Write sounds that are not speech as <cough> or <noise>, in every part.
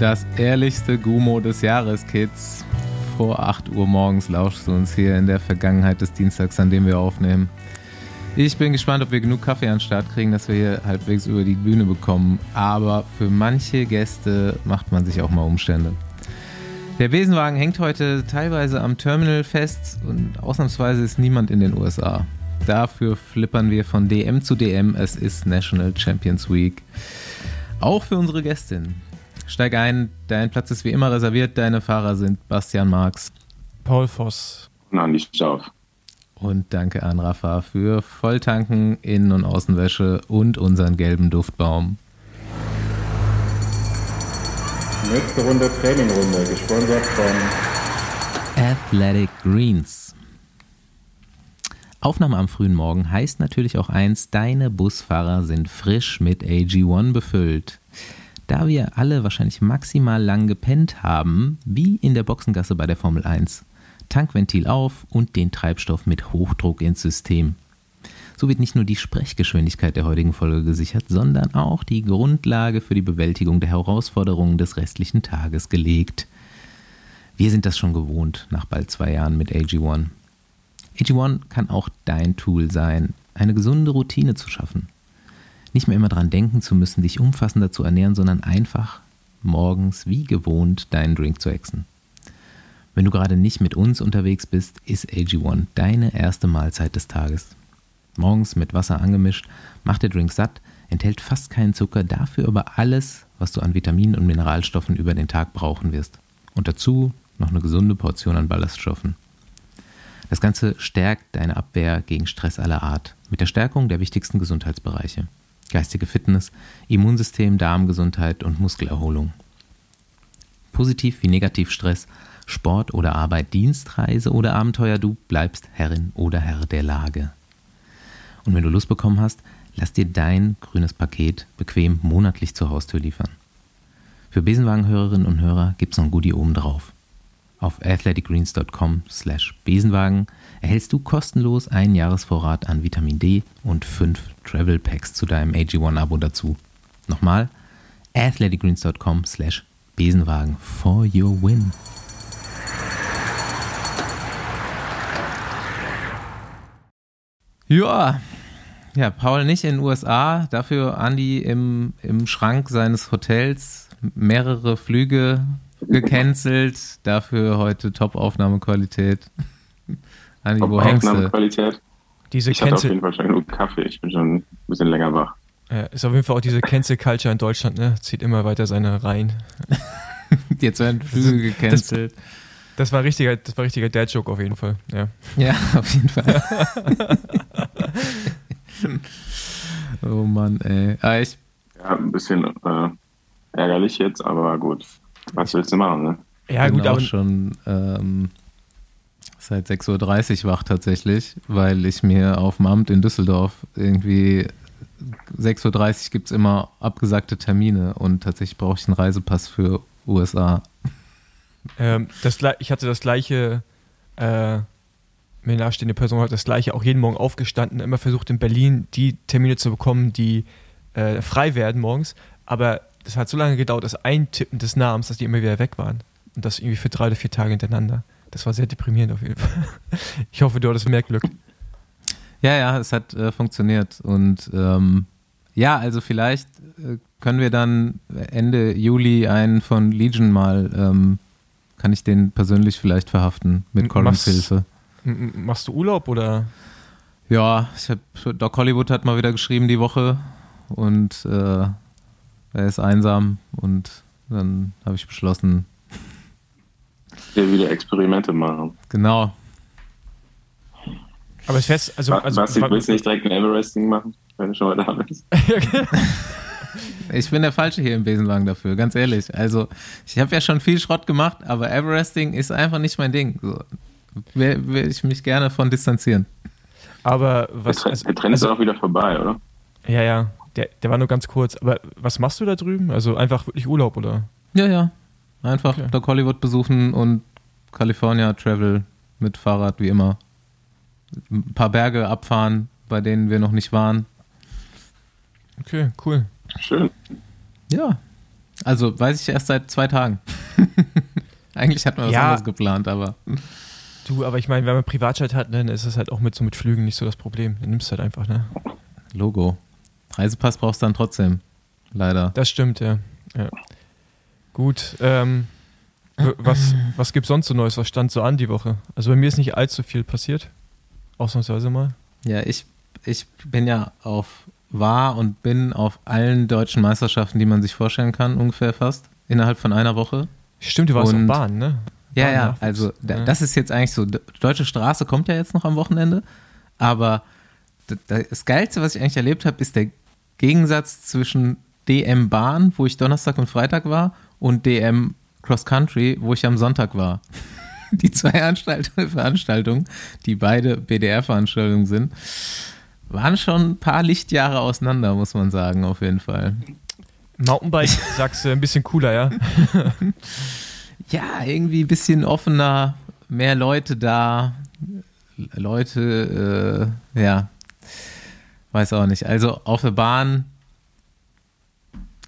Das ehrlichste Gumo des Jahres, Kids. Vor 8 Uhr morgens lauschst du uns hier in der Vergangenheit des Dienstags, an dem wir aufnehmen. Ich bin gespannt, ob wir genug Kaffee an den Start kriegen, dass wir hier halbwegs über die Bühne bekommen. Aber für manche Gäste macht man sich auch mal Umstände. Der Besenwagen hängt heute teilweise am Terminal fest und ausnahmsweise ist niemand in den USA. Dafür flippern wir von DM zu DM. Es ist National Champions Week. Auch für unsere Gästin. Steig ein, dein Platz ist wie immer reserviert. Deine Fahrer sind Bastian Marx, Paul Voss und Andi Stauf. Und danke an Rafa für Volltanken, Innen- und Außenwäsche und unseren gelben Duftbaum. Nächste Runde Trainingrunde, gesponsert von Athletic Greens. Aufnahme am frühen Morgen heißt natürlich auch eins, deine Busfahrer sind frisch mit AG1 befüllt. Da wir alle wahrscheinlich maximal lang gepennt haben, wie in der Boxengasse bei der Formel 1. Tankventil auf und den Treibstoff mit Hochdruck ins System. So wird nicht nur die Sprechgeschwindigkeit der heutigen Folge gesichert, sondern auch die Grundlage für die Bewältigung der Herausforderungen des restlichen Tages gelegt. Wir sind das schon gewohnt nach bald zwei Jahren mit AG1. AG1 kann auch dein Tool sein, eine gesunde Routine zu schaffen. Nicht mehr immer daran denken zu müssen, dich umfassender zu ernähren, sondern einfach morgens wie gewohnt deinen Drink zu exen. Wenn du gerade nicht mit uns unterwegs bist, ist AG1 deine erste Mahlzeit des Tages. Morgens mit Wasser angemischt, macht der Drink satt, enthält fast keinen Zucker, dafür aber alles, was du an Vitaminen und Mineralstoffen über den Tag brauchen wirst. Und dazu noch eine gesunde Portion an Ballaststoffen. Das Ganze stärkt deine Abwehr gegen Stress aller Art mit der Stärkung der wichtigsten Gesundheitsbereiche. Geistige Fitness, Immunsystem, Darmgesundheit und Muskelerholung. Positiv wie negativ Stress Sport oder Arbeit, Dienstreise oder Abenteuer, du bleibst Herrin oder Herr der Lage. Und wenn du Lust bekommen hast, lass dir dein grünes Paket bequem monatlich zur Haustür liefern. Für Besenwagenhörerinnen und Hörer gibt's noch ein Goodie oben drauf. Auf athleticgreens.com slash Besenwagen erhältst du kostenlos einen Jahresvorrat an Vitamin D und fünf Travel Packs zu deinem AG1-Abo dazu. Nochmal, athleticgreens.com slash Besenwagen for your win. Ja, ja, Paul nicht in den USA, dafür Andy im, im Schrank seines Hotels, mehrere Flüge gecancelt, dafür heute Top-Aufnahmequalität. Andi, wo hängst du? Diese ich hatte auf jeden Fall schon genug Kaffee, ich bin schon ein bisschen länger wach. Ja, ist auf jeden Fall auch diese Cancel Culture in Deutschland, ne? Zieht immer weiter seine Reihen. <laughs> Jetzt werden Flüge gecancelt. Das, das war richtiger, das war richtiger Dad-Joke auf jeden Fall. Ja, ja <laughs> auf jeden Fall. <laughs> oh Mann, ey. Ah, ich ja, ein bisschen äh, ärgerlich jetzt, aber gut. Was willst du machen, ne? Ja, gut, aber schon ähm, seit 6.30 Uhr wach tatsächlich, weil ich mir auf dem Amt in Düsseldorf irgendwie 6.30 Uhr gibt es immer abgesagte Termine und tatsächlich brauche ich einen Reisepass für USA. Ähm, das, ich hatte das gleiche, äh, mir nahestehende Person hat das gleiche, auch jeden Morgen aufgestanden, immer versucht in Berlin die Termine zu bekommen, die äh, frei werden morgens. Aber das hat so lange gedauert, das Eintippen des Namens, dass die immer wieder weg waren. Und das irgendwie für drei oder vier Tage hintereinander. Das war sehr deprimierend auf jeden Fall. <laughs> Ich hoffe, du hattest mehr Glück. Ja, ja, es hat äh, funktioniert. Und ähm, ja, also vielleicht äh, können wir dann Ende Juli einen von Legion mal ähm, kann ich den persönlich vielleicht verhaften mit Collins Hilfe. Machst du Urlaub oder? Ja, ich hab, Doc Hollywood hat mal wieder geschrieben die Woche und äh, er ist einsam und dann habe ich beschlossen. Ja, wieder Experimente machen. Genau. Aber es fest, also. Also, was, willst du nicht direkt ein Everesting machen, wenn du schon mal da bist? <laughs> Genau. Ich bin der Falsche hier im Besenwagen dafür, ganz ehrlich. Also, ich habe ja schon viel Schrott gemacht, aber Everesting ist einfach nicht mein Ding. So, will ich mich gerne von distanzieren. Aber was. Der, also, der Trend also, ist auch wieder vorbei, oder? Ja, ja. Der, der war nur ganz kurz. Aber was machst du da drüben? Also einfach wirklich Urlaub, oder? Ja, ja. Einfach okay. Doc Hollywood besuchen und California Travel mit Fahrrad wie immer. Ein paar Berge abfahren, bei denen wir noch nicht waren. Okay, cool. Schön. Ja. Also weiß ich erst seit zwei Tagen. <laughs> Eigentlich hatten wir was Ja. anderes geplant, aber Du, aber ich meine, wenn man Privatjet hat, dann ist es halt auch mit so mit Flügen nicht so das Problem. Dann nimmst du halt einfach, ne? Logo. Reisepass brauchst du dann trotzdem. Leider. Das stimmt, ja. ja. Gut, ähm, was, <clears throat> was gibt's sonst so Neues? Was stand so an die Woche? Also bei mir ist nicht allzu viel passiert. Ausnahmsweise mal. Ja, ich, ich bin ja auf, war und bin auf allen deutschen Meisterschaften, die man sich vorstellen kann, ungefähr fast, innerhalb von einer Woche. Stimmt, du warst auf Und- Bahn, ne? Ja, ja, also Ja. das ist jetzt eigentlich so, Deutsche Straße kommt ja jetzt noch am Wochenende, aber das Geilste, was ich eigentlich erlebt habe, ist der Gegensatz zwischen DM Bahn, wo ich Donnerstag und Freitag war, und DM Cross Country, wo ich am Sonntag war. <laughs> Die zwei Anstalt Veranstaltungen, die beide BDR-Veranstaltungen sind, waren schon ein paar Lichtjahre auseinander, muss man sagen, auf jeden Fall. Mountainbike, <laughs> sagst du, ein bisschen cooler, ja? <laughs> ja, irgendwie ein bisschen offener, mehr Leute da, Leute, äh, ja, weiß auch nicht. Also auf der Bahn,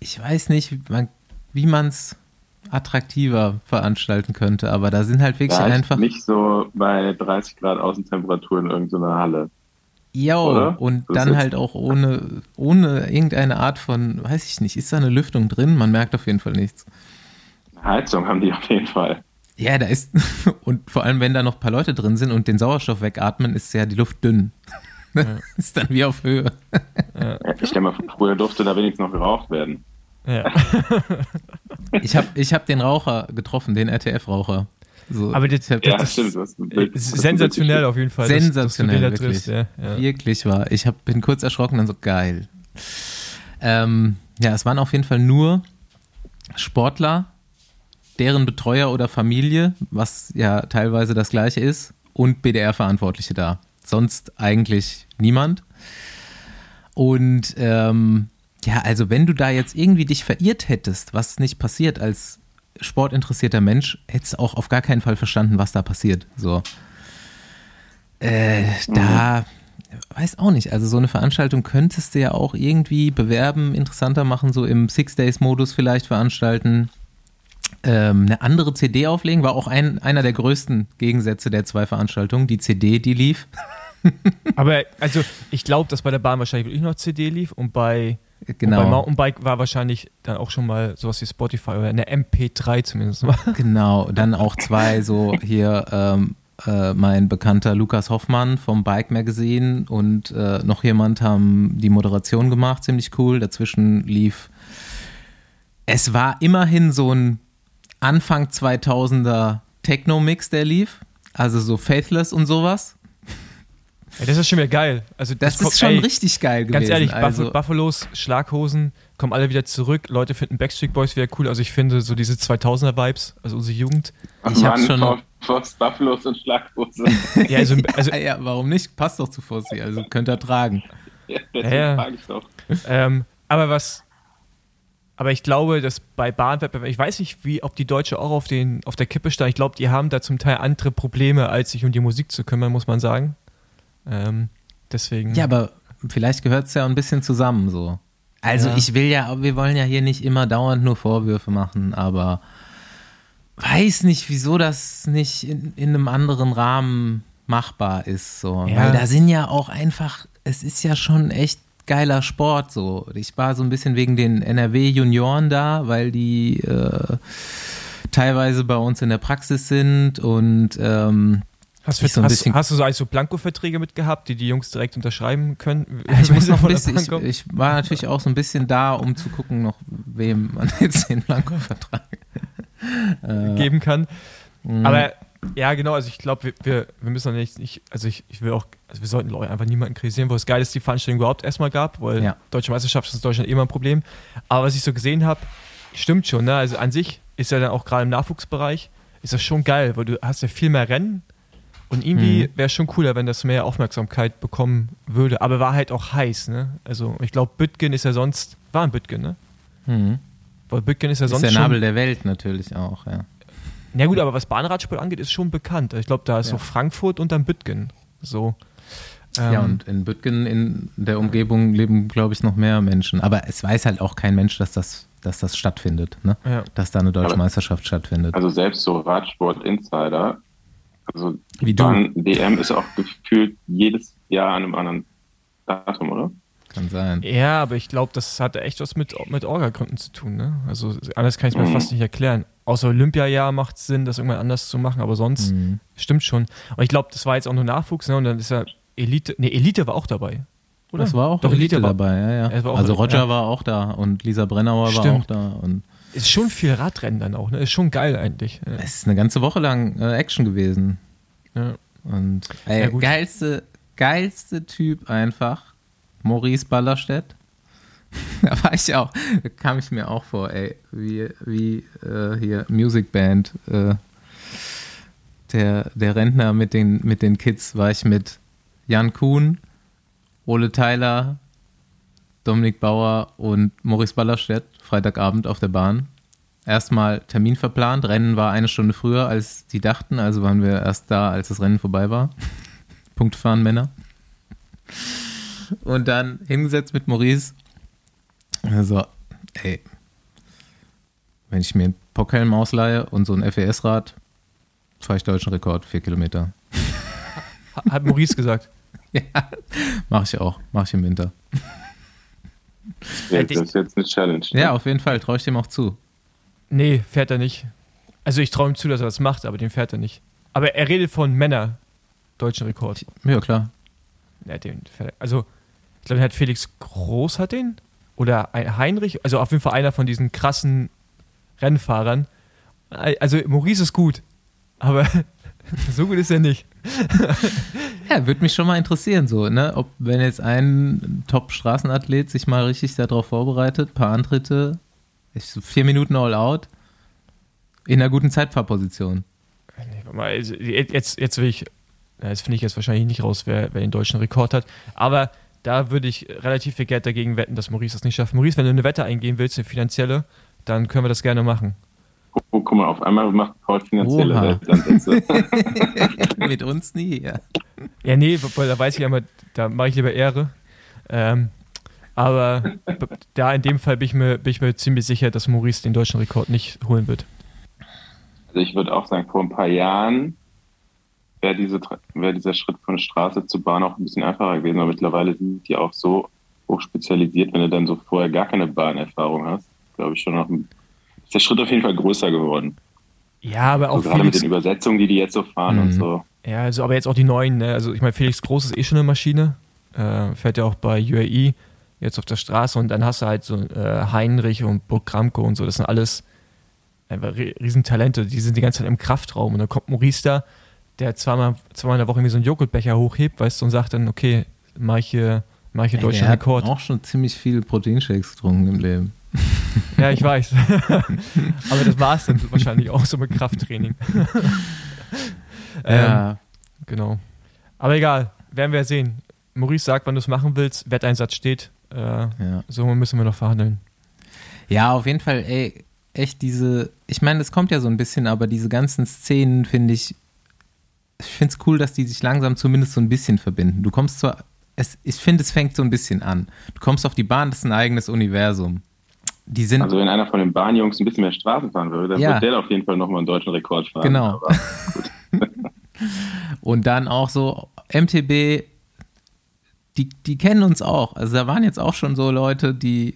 ich weiß nicht, man, wie man es attraktiver veranstalten könnte, aber da sind halt wirklich Ja, einfach, nicht so bei 30 Grad Außentemperatur in irgendeiner Halle. oder? und dann halt auch ohne, ohne irgendeine Art von, weiß ich nicht, ist da eine Lüftung drin? Man merkt auf jeden Fall nichts. Heizung haben die auf jeden Fall. Ja, da ist, <laughs> und vor allem, wenn da noch ein paar Leute drin sind und den Sauerstoff wegatmen, ist ja die Luft dünn. <laughs> ist dann wie auf Höhe. Ja, Ich stelle mal vor, früher durfte da wenigstens noch geraucht werden. Ja. <laughs> Ich habe ich hab den Raucher getroffen, den RTF-Raucher. So, Aber das- hab Ja, das stimmt. Es ist sensationell auf jeden Fall. dass- Sensationell, dass du den da wirklich. triffst, ja, ja. wirklich war. Ich hab, bin kurz erschrocken, dann so geil. Ähm, ja, es waren auf jeden Fall nur Sportler, deren Betreuer oder Familie, was ja teilweise das gleiche ist, und BDR-Verantwortliche da. Sonst eigentlich niemand. Und ähm, ja, also wenn du da jetzt irgendwie dich verirrt hättest, was nicht passiert als sportinteressierter Mensch, hättest du auch auf gar keinen Fall verstanden, was da passiert. So. Äh, da weiß auch nicht. Also so eine Veranstaltung könntest du ja auch irgendwie bewerben, interessanter machen, so im Six-Days-Modus vielleicht veranstalten. Ähm, eine andere CD auflegen, war auch ein, einer der größten Gegensätze der zwei Veranstaltungen. Die CD, die lief. Aber also ich glaube, dass bei der Bahn wahrscheinlich wirklich noch CD lief und bei, und bei Genau, Mountainbike war wahrscheinlich dann auch schon mal sowas wie Spotify oder eine MP3 zumindest mal. <laughs> genau. Dann auch zwei, so hier ähm, äh, mein bekannter Lukas Hoffmann vom Bike Magazine und äh, noch jemand haben die Moderation gemacht, ziemlich cool. Dazwischen lief, es war immerhin so ein Anfang 2000er Techno-Mix, der lief. Also so Faithless und sowas. Ja, das ist schon wieder geil. Also Das, kommt- ist schon ey, richtig geil gewesen. Ganz ehrlich, also, Buffalos, Schlaghosen kommen alle wieder zurück. Leute finden Backstreet Boys wieder cool. Also ich finde so diese 2000er-Vibes, also unsere Jugend. Ich hab Mann, schon- Vor- Forst Buffalos und Schlaghose. <laughs> Ja, also, <laughs> also ja, ja, warum nicht? Passt doch zu Fossi, also könnt ihr tragen. <laughs> ja, deswegen Ja, ja. frage ich doch. Ähm, aber was. Aber ich glaube, dass bei Bahnwettbewerben, ich weiß nicht, wie, ob die Deutsche auch auf, den, auf der Kippe stand. Ich glaube, die haben da zum Teil andere Probleme, als sich um die Musik zu kümmern, muss man sagen. Ähm, deswegen. Ja, aber vielleicht gehört es ja ein bisschen zusammen so. Also Ja. ich will ja, wir wollen ja hier nicht immer dauernd nur Vorwürfe machen, aber weiß nicht, wieso das nicht in, in einem anderen Rahmen machbar ist. So. Ja. Weil da sind ja auch einfach, es ist ja schon echt geiler Sport so. Ich war so ein bisschen wegen den NRW-Junioren da, weil die äh, teilweise bei uns in der Praxis sind und ähm, hast, ich so ein hast, bisschen- hast du so also Blanko-Verträge mitgehabt, die die Jungs direkt unterschreiben können? <laughs> Ich muss noch bisschen, ich, ich war natürlich auch so ein bisschen da, um zu gucken, noch wem man <laughs> jetzt den Blanko-Vertrag äh, geben kann. mh. Aber ja, genau, also ich glaube, wir, wir, wir müssen nicht, nicht, also ich, ich will auch, also wir sollten Leute einfach niemanden kritisieren, wo es geil ist, die Veranstaltung überhaupt erstmal gab, weil Ja. Deutsche Meisterschaft ist in Deutschland immer ein Problem. Aber was ich so gesehen habe, stimmt schon, ne? Also an sich ist ja dann auch gerade im Nachwuchsbereich, ist das schon geil, weil du hast ja viel mehr Rennen und irgendwie Mhm. wäre es schon cooler, wenn das mehr Aufmerksamkeit bekommen würde. Aber war halt auch heiß, ne? Also ich glaube, Bütgen ist ja sonst, war ein Bütgen, ne? Mhm. Weil Bütgen ist ja ist sonst der schon Nabel der Welt natürlich auch, ja. Na gut, aber was Bahnradsport angeht, ist schon bekannt. Ich glaube, da ist so Ja. Frankfurt und dann Bütgen. So. Ähm, ja, und in Bütgen in der Umgebung leben, glaube ich, noch mehr Menschen. Aber es weiß halt auch kein Mensch, dass das dass das stattfindet, ne? Ja. Dass da eine deutsche Aber- Meisterschaft stattfindet. Also selbst so Radsport-Insider, also Wie du. Bahn DM ist auch gefühlt jedes Jahr an einem anderen Datum, oder? Kann sein. Ja, aber ich glaube, das hat echt was mit, mit Orga-Gründen zu tun. Ne? Also anders kann ich es mir Mhm. fast nicht erklären. Außer Olympiajahr macht es Sinn, das irgendwann anders zu machen, aber sonst Mhm. stimmt schon. Und ich glaube, das war jetzt auch nur Nachwuchs, ne? Und dann ist ja Elite, ne, Elite war auch dabei. Oder? Das war auch Doch, Elite Elite war, dabei, ja, ja. War also Roger ja. war auch da und Lisa Brennauer war Stimmt. auch da und Ist schon viel Radrennen dann auch, ne? Ist schon geil eigentlich. Ja. es ist eine ganze Woche lang äh, Action gewesen. Ja. Und ey, geilste, geilste Typ einfach, Maurice Ballerstedt. <laughs> da war ich auch, da kam ich mir auch vor, ey, wie, wie äh, hier Music Band, äh, der, der Rentner mit den, mit den Kids, war ich mit Jan Kuhn, Ole Tyler, Dominik Bauer und Maurice Ballerstedt, Freitagabend auf der Bahn. Erstmal Termin verplant, Rennen war eine Stunde früher, als die dachten, also waren wir erst da, als das Rennen vorbei war. <laughs> Punkt fahren, Männer. Und dann hingesetzt mit Maurice. Also, ey, wenn ich mir einen Pockhelm ausleihe und so ein FES-Rad, fahre ich deutschen Rekord, vier Kilometer. Ha- Hat Maurice gesagt. <laughs> Ja, mache ich auch, mache ich im Winter. Ja, das ist jetzt eine Challenge. ne? Ja, auf jeden Fall, traue ich dem auch zu. Nee, fährt er nicht. Also ich traue ihm zu, dass er das macht, aber den fährt er nicht. Aber er redet von Männer deutschen Rekord. Ja, klar. Ja, den fährt er. Also, ich glaube, der hat Felix Groß hat den. Oder ein Heinrich. Also auf jeden Fall einer von diesen krassen Rennfahrern. Also Maurice ist gut. Aber <laughs> so gut ist er nicht. <laughs> Ja, würde mich schon mal interessieren, so, ne? Ob, wenn jetzt ein Top-Straßenathlet sich mal richtig darauf vorbereitet, paar Antritte, ist so vier Minuten All-Out, in einer guten Zeitfahrposition. Nee, also jetzt, jetzt will ich, jetzt finde ich jetzt wahrscheinlich nicht raus, wer, wer den deutschen Rekord hat. Aber da würde ich relativ viel Geld dagegen wetten, dass Maurice das nicht schafft. Maurice, wenn du eine Wette eingehen willst, eine finanzielle, dann können wir das gerne machen. Oh, guck mal, auf einmal macht Paul finanzielle. Weltansätze. <laughs> Mit uns nie, ja. Ja, nee, weil da weiß ich ja immer, da mache ich lieber Ehre. Ähm, aber da in dem Fall bin ich, mir, bin ich mir ziemlich sicher, dass Maurice den deutschen Rekord nicht holen wird. Also ich würde auch sagen, vor ein paar Jahren wäre diese, wäre dieser Schritt von Straße zu Bahn auch ein bisschen einfacher gewesen, aber mittlerweile sind die auch so hoch spezialisiert, wenn du dann so vorher gar keine Bahnerfahrung hast, glaube ich schon noch ein, ist der Schritt auf jeden Fall größer geworden. Ja, aber So auch gerade mit den Übersetzungen, die die jetzt so fahren und Mhm. so. ja, also, aber jetzt auch die neuen, ne? also ich meine, Felix Groß ist eh schon eine Maschine, äh, fährt ja auch bei UAE jetzt auf der Straße und dann hast du halt so äh, Heinrich und Burg Kramko und so, das sind alles einfach ri- Riesentalente, die sind die ganze Zeit im Kraftraum und dann kommt Maurice da, der zweimal, zweimal in der Woche irgendwie so einen Joghurtbecher hochhebt, weißt du, und sagt dann, okay, mach ich hier, mach ich hier Ey, deutschen der hat Rekord. auch schon ziemlich viele Proteinshakes getrunken im Leben. <laughs> Ja, ich weiß. <laughs> Aber das war es dann wahrscheinlich auch so mit Krafttraining. <laughs> ähm, Ja, Genau. Aber egal, werden wir sehen. Maurice sagt, wann du es machen willst. Wetteinsatz steht. Äh, ja. so müssen wir noch verhandeln. Ja, auf jeden Fall, ey, echt diese, ich meine, es kommt ja so ein bisschen, aber diese ganzen Szenen finde ich, ich finde es cool, dass die sich langsam zumindest so ein bisschen verbinden. Du kommst zwar, es, ich finde, es fängt so ein bisschen an. Du kommst auf die Bahn, das ist ein eigenes Universum. Die sind, Also wenn einer von den Bahnjungs ein bisschen mehr Straßen fahren würde, dann Ja. wird der auf jeden Fall nochmal einen deutschen Rekord fahren. Genau. <laughs> Und dann auch so MTB, die, die kennen uns auch. Also da waren jetzt auch schon so Leute, die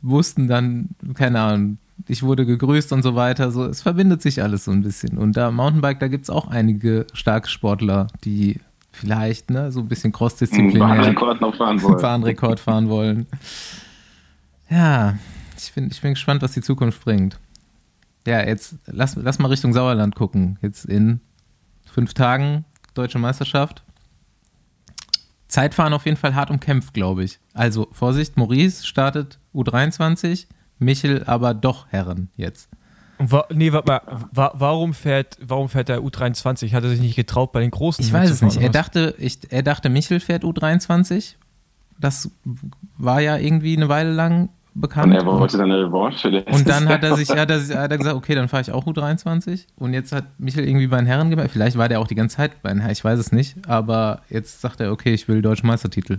wussten dann, keine Ahnung, ich wurde gegrüßt und so weiter. So, es verbindet sich alles so ein bisschen. Und da Mountainbike, da gibt es auch einige starke Sportler, die vielleicht ne, so ein bisschen crossdisziplinär Bahnrekord noch fahren wollen. <laughs> Bahnrekord fahren wollen. Ja, ich bin, ich bin gespannt, was die Zukunft bringt. Ja, jetzt lass, lass mal Richtung Sauerland gucken. Jetzt in fünf Tagen Deutsche Meisterschaft. Zeitfahren auf jeden Fall hart umkämpft, glaube ich. Also Vorsicht, Maurice startet U23, Michel aber doch Herren jetzt. Wa nee, warte mal, wa warum, fährt, warum fährt der U23? Hat er sich nicht getraut, bei den Großen Ich weiß es nicht. Er dachte, ich, er dachte, Michel fährt U23. Das war ja irgendwie eine Weile lang bekannt. Und er wollte dann eine Revanche für den. Und dann hat er sich, hat er, hat er gesagt, okay, dann fahre ich auch U23. Und jetzt hat Michael irgendwie bei den Herren gemacht. Vielleicht war der auch die ganze Zeit bei den Herren, ich weiß es nicht. Aber jetzt sagt er, okay, ich will deutschen Meistertitel.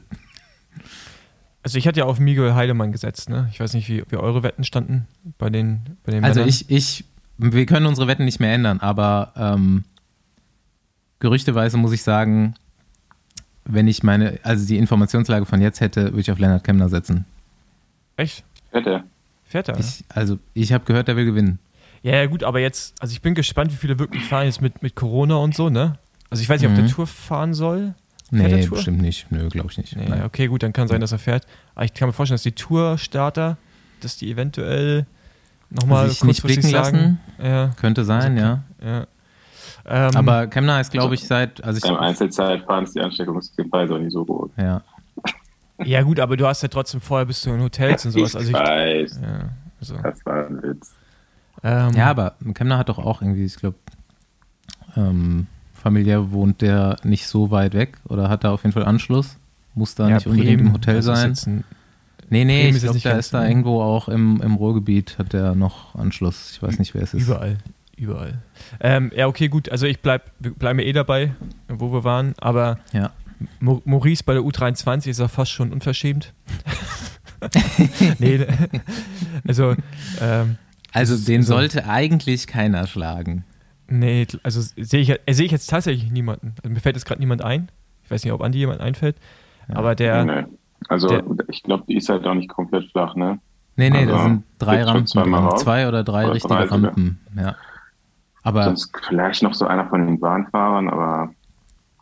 Also ich hatte ja auf Miguel Heidemann gesetzt, ne? Ich weiß nicht, wie, wie eure Wetten standen bei den, bei den Also Männern. ich, ich, wir können unsere Wetten nicht mehr ändern, aber ähm, gerüchteweise muss ich sagen, wenn ich meine, also die Informationslage von jetzt hätte, würde ich auf Lennart Kemner setzen. Echt? Fährt er? Fährt er? Ich, also ich habe gehört, er will gewinnen. Ja, ja, gut, aber jetzt, also ich bin gespannt, wie viele wirklich fahren jetzt mit, mit Corona und so, ne? Also ich weiß nicht, ob der Mhm. Tour fahren soll. Fährt der Nee, Tour? bestimmt nicht. Nö, glaube ich nicht. Nee, Nein. okay, gut, dann kann sein, dass er fährt. Aber ich kann mir vorstellen, dass die Tour-Starter, dass die eventuell nochmal Sich nicht kurzfristig blicken sagen. Ja, Könnte sein, Also, ja. ja. Ähm, Aber Kemner ist, glaube ich, seit, also Beim ich, Einzelzeitfahren ist die Ansteckungsgefahr auch nicht so groß. ja. Ja, gut, aber du hast ja trotzdem vorher bist du in Hotels und sowas. Also ich ich, weiß, ja, also, das war ein Witz. ähm, ja, aber Kemner hat doch auch irgendwie, ich glaube, ähm, familiär wohnt der nicht so weit weg oder hat da auf jeden Fall Anschluss. Muss da ja, nicht unbedingt Bremen, im Hotel sein. ein- Nee, nee, Bremen ich glaube, da ganz ist da so- irgendwo auch im, im Ruhrgebiet hat der noch Anschluss. Ich weiß nicht, wer es ist. Überall. Überall. Ähm, ja, okay, gut. Also ich bleib, wir bleiben eh dabei, wo wir waren. Aber Ja. Maurice bei der U23 ist ja fast schon unverschämt. <laughs> nee, also, ähm, Also den so- sollte eigentlich keiner schlagen. nee, also sehe ich, äh, sehe ich jetzt tatsächlich niemanden. Also mir fällt jetzt gerade niemand ein. Ich weiß nicht, ob Andi jemand einfällt. Ja. Aber der, Nee. Also der- ich glaube, die ist halt auch nicht komplett flach, ne? Nee, nee, da Also, sind drei Rampen? Zwei oder drei Oder richtige drei. Rampen. Ja. Aber Sonst vielleicht noch so einer von den Bahnfahrern, aber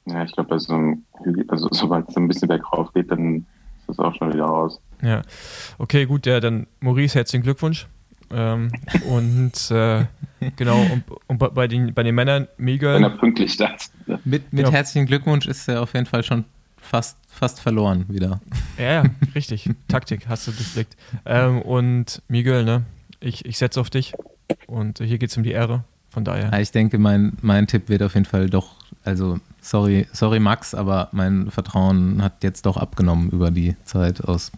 ja, ich glaube, bei so einem Hügel, also <laughs> sobald es ein bisschen bergauf geht, dann ist das auch schon wieder raus. ja. Okay, gut, der dann Maurice, herzlichen Glückwunsch. Ähm, <laughs> und äh, genau, und, und bei- den, bei den Männern Miguel. Wenn er pünktlich da ist. mit, mit Ja. herzlichen Glückwunsch ist er auf jeden Fall schon fast, fast verloren wieder. Ja, ja, richtig. <laughs> Taktik hast du durchblickt. Ähm, und Miguel, ne? Ich, ich setze auf dich. Und hier geht es um die Ehre. Von daher. Ja, ich denke, mein, mein Tipp wird auf jeden Fall doch, also sorry, sorry Max, aber mein Vertrauen hat jetzt doch abgenommen über die Zeit aus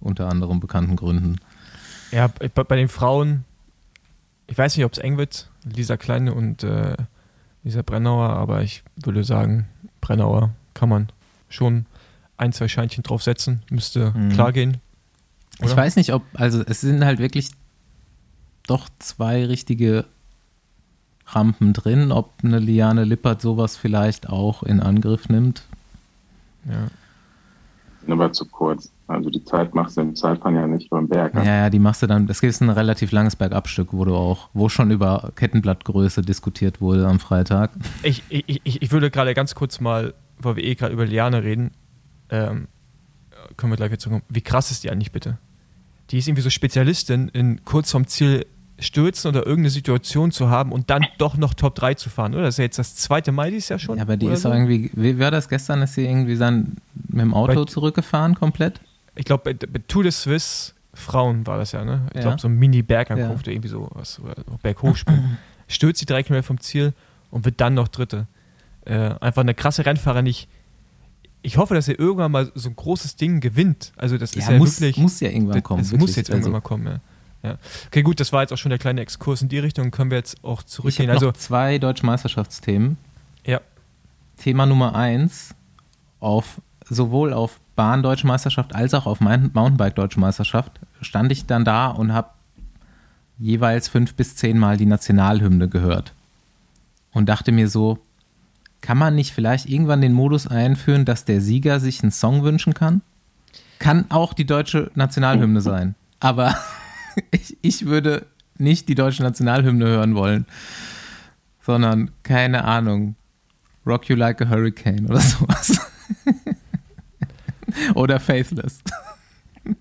unter anderem bekannten Gründen. Ja, bei, den Frauen, ich weiß nicht, ob es eng wird, Lisa Kleine und äh, Lisa Brennauer, aber ich würde sagen, Brennauer kann man schon ein, zwei Scheinchen draufsetzen. Müsste Mhm. klar gehen. Ich Oder? weiß nicht, ob, also es sind halt wirklich doch zwei richtige Rampen drin, ob eine Liane Lippert sowas vielleicht auch in Angriff nimmt. Ja. Aber zu kurz. Also die Zeit machst du im Zeitfahren ja nicht beim Berg. Ja, Ne? ja, die machst du dann, das ist ein relativ langes Bergabstück, wo du auch, wo schon über Kettenblattgröße diskutiert wurde am Freitag. Ich, ich, ich, würde gerade ganz kurz mal, weil wir eh gerade über Liane reden, ähm, können wir gleich wieder zurückkommen. Wie krass ist die eigentlich bitte? Die ist irgendwie so Spezialistin in kurz vom Ziel stürzen oder irgendeine Situation zu haben und dann doch noch Top 3 zu fahren, oder? Das ist ja jetzt das zweite Mal dieses Jahr schon. Ja, aber die ist so? auch irgendwie, wie war das gestern, ist sie irgendwie dann mit dem Auto Bei- zurückgefahren komplett? Ich glaube, bei, bei Tour de Suisse Frauen war das ja, ne? Ich Ja. glaube, so ein Mini-Bergankunft oder irgendwie so was, oder Berghochspringen. <clears throat> Stürzt sie drei Kilometer vom Ziel und wird dann noch Dritte. Äh, einfach eine krasse Rennfahrerin. Ich, ich hoffe, dass er irgendwann mal so ein großes Ding gewinnt. Also, das ist ja, muss, wirklich. muss ja irgendwann kommen. das muss jetzt irgendwann also, mal kommen, ja. Ja. Okay, gut, das war jetzt auch schon der kleine Exkurs in die Richtung. Können wir jetzt auch Ich zurückgehen. noch Also, zwei deutsche Meisterschaftsthemen. ja. Thema Nummer eins, auf, sowohl auf Bahn-Deutsche Meisterschaft als auch auf Mein- Mountainbike-Deutsche Meisterschaft stand ich dann da und habe jeweils fünf bis zehnmal die Nationalhymne gehört. Und dachte mir so, kann man nicht vielleicht irgendwann den Modus einführen, dass der Sieger sich einen Song wünschen kann? Kann auch die deutsche Nationalhymne sein. Aber <laughs> ich, ich würde nicht die deutsche Nationalhymne hören wollen, sondern keine Ahnung. Rock You Like a Hurricane oder <laughs> sowas. oder Faithless.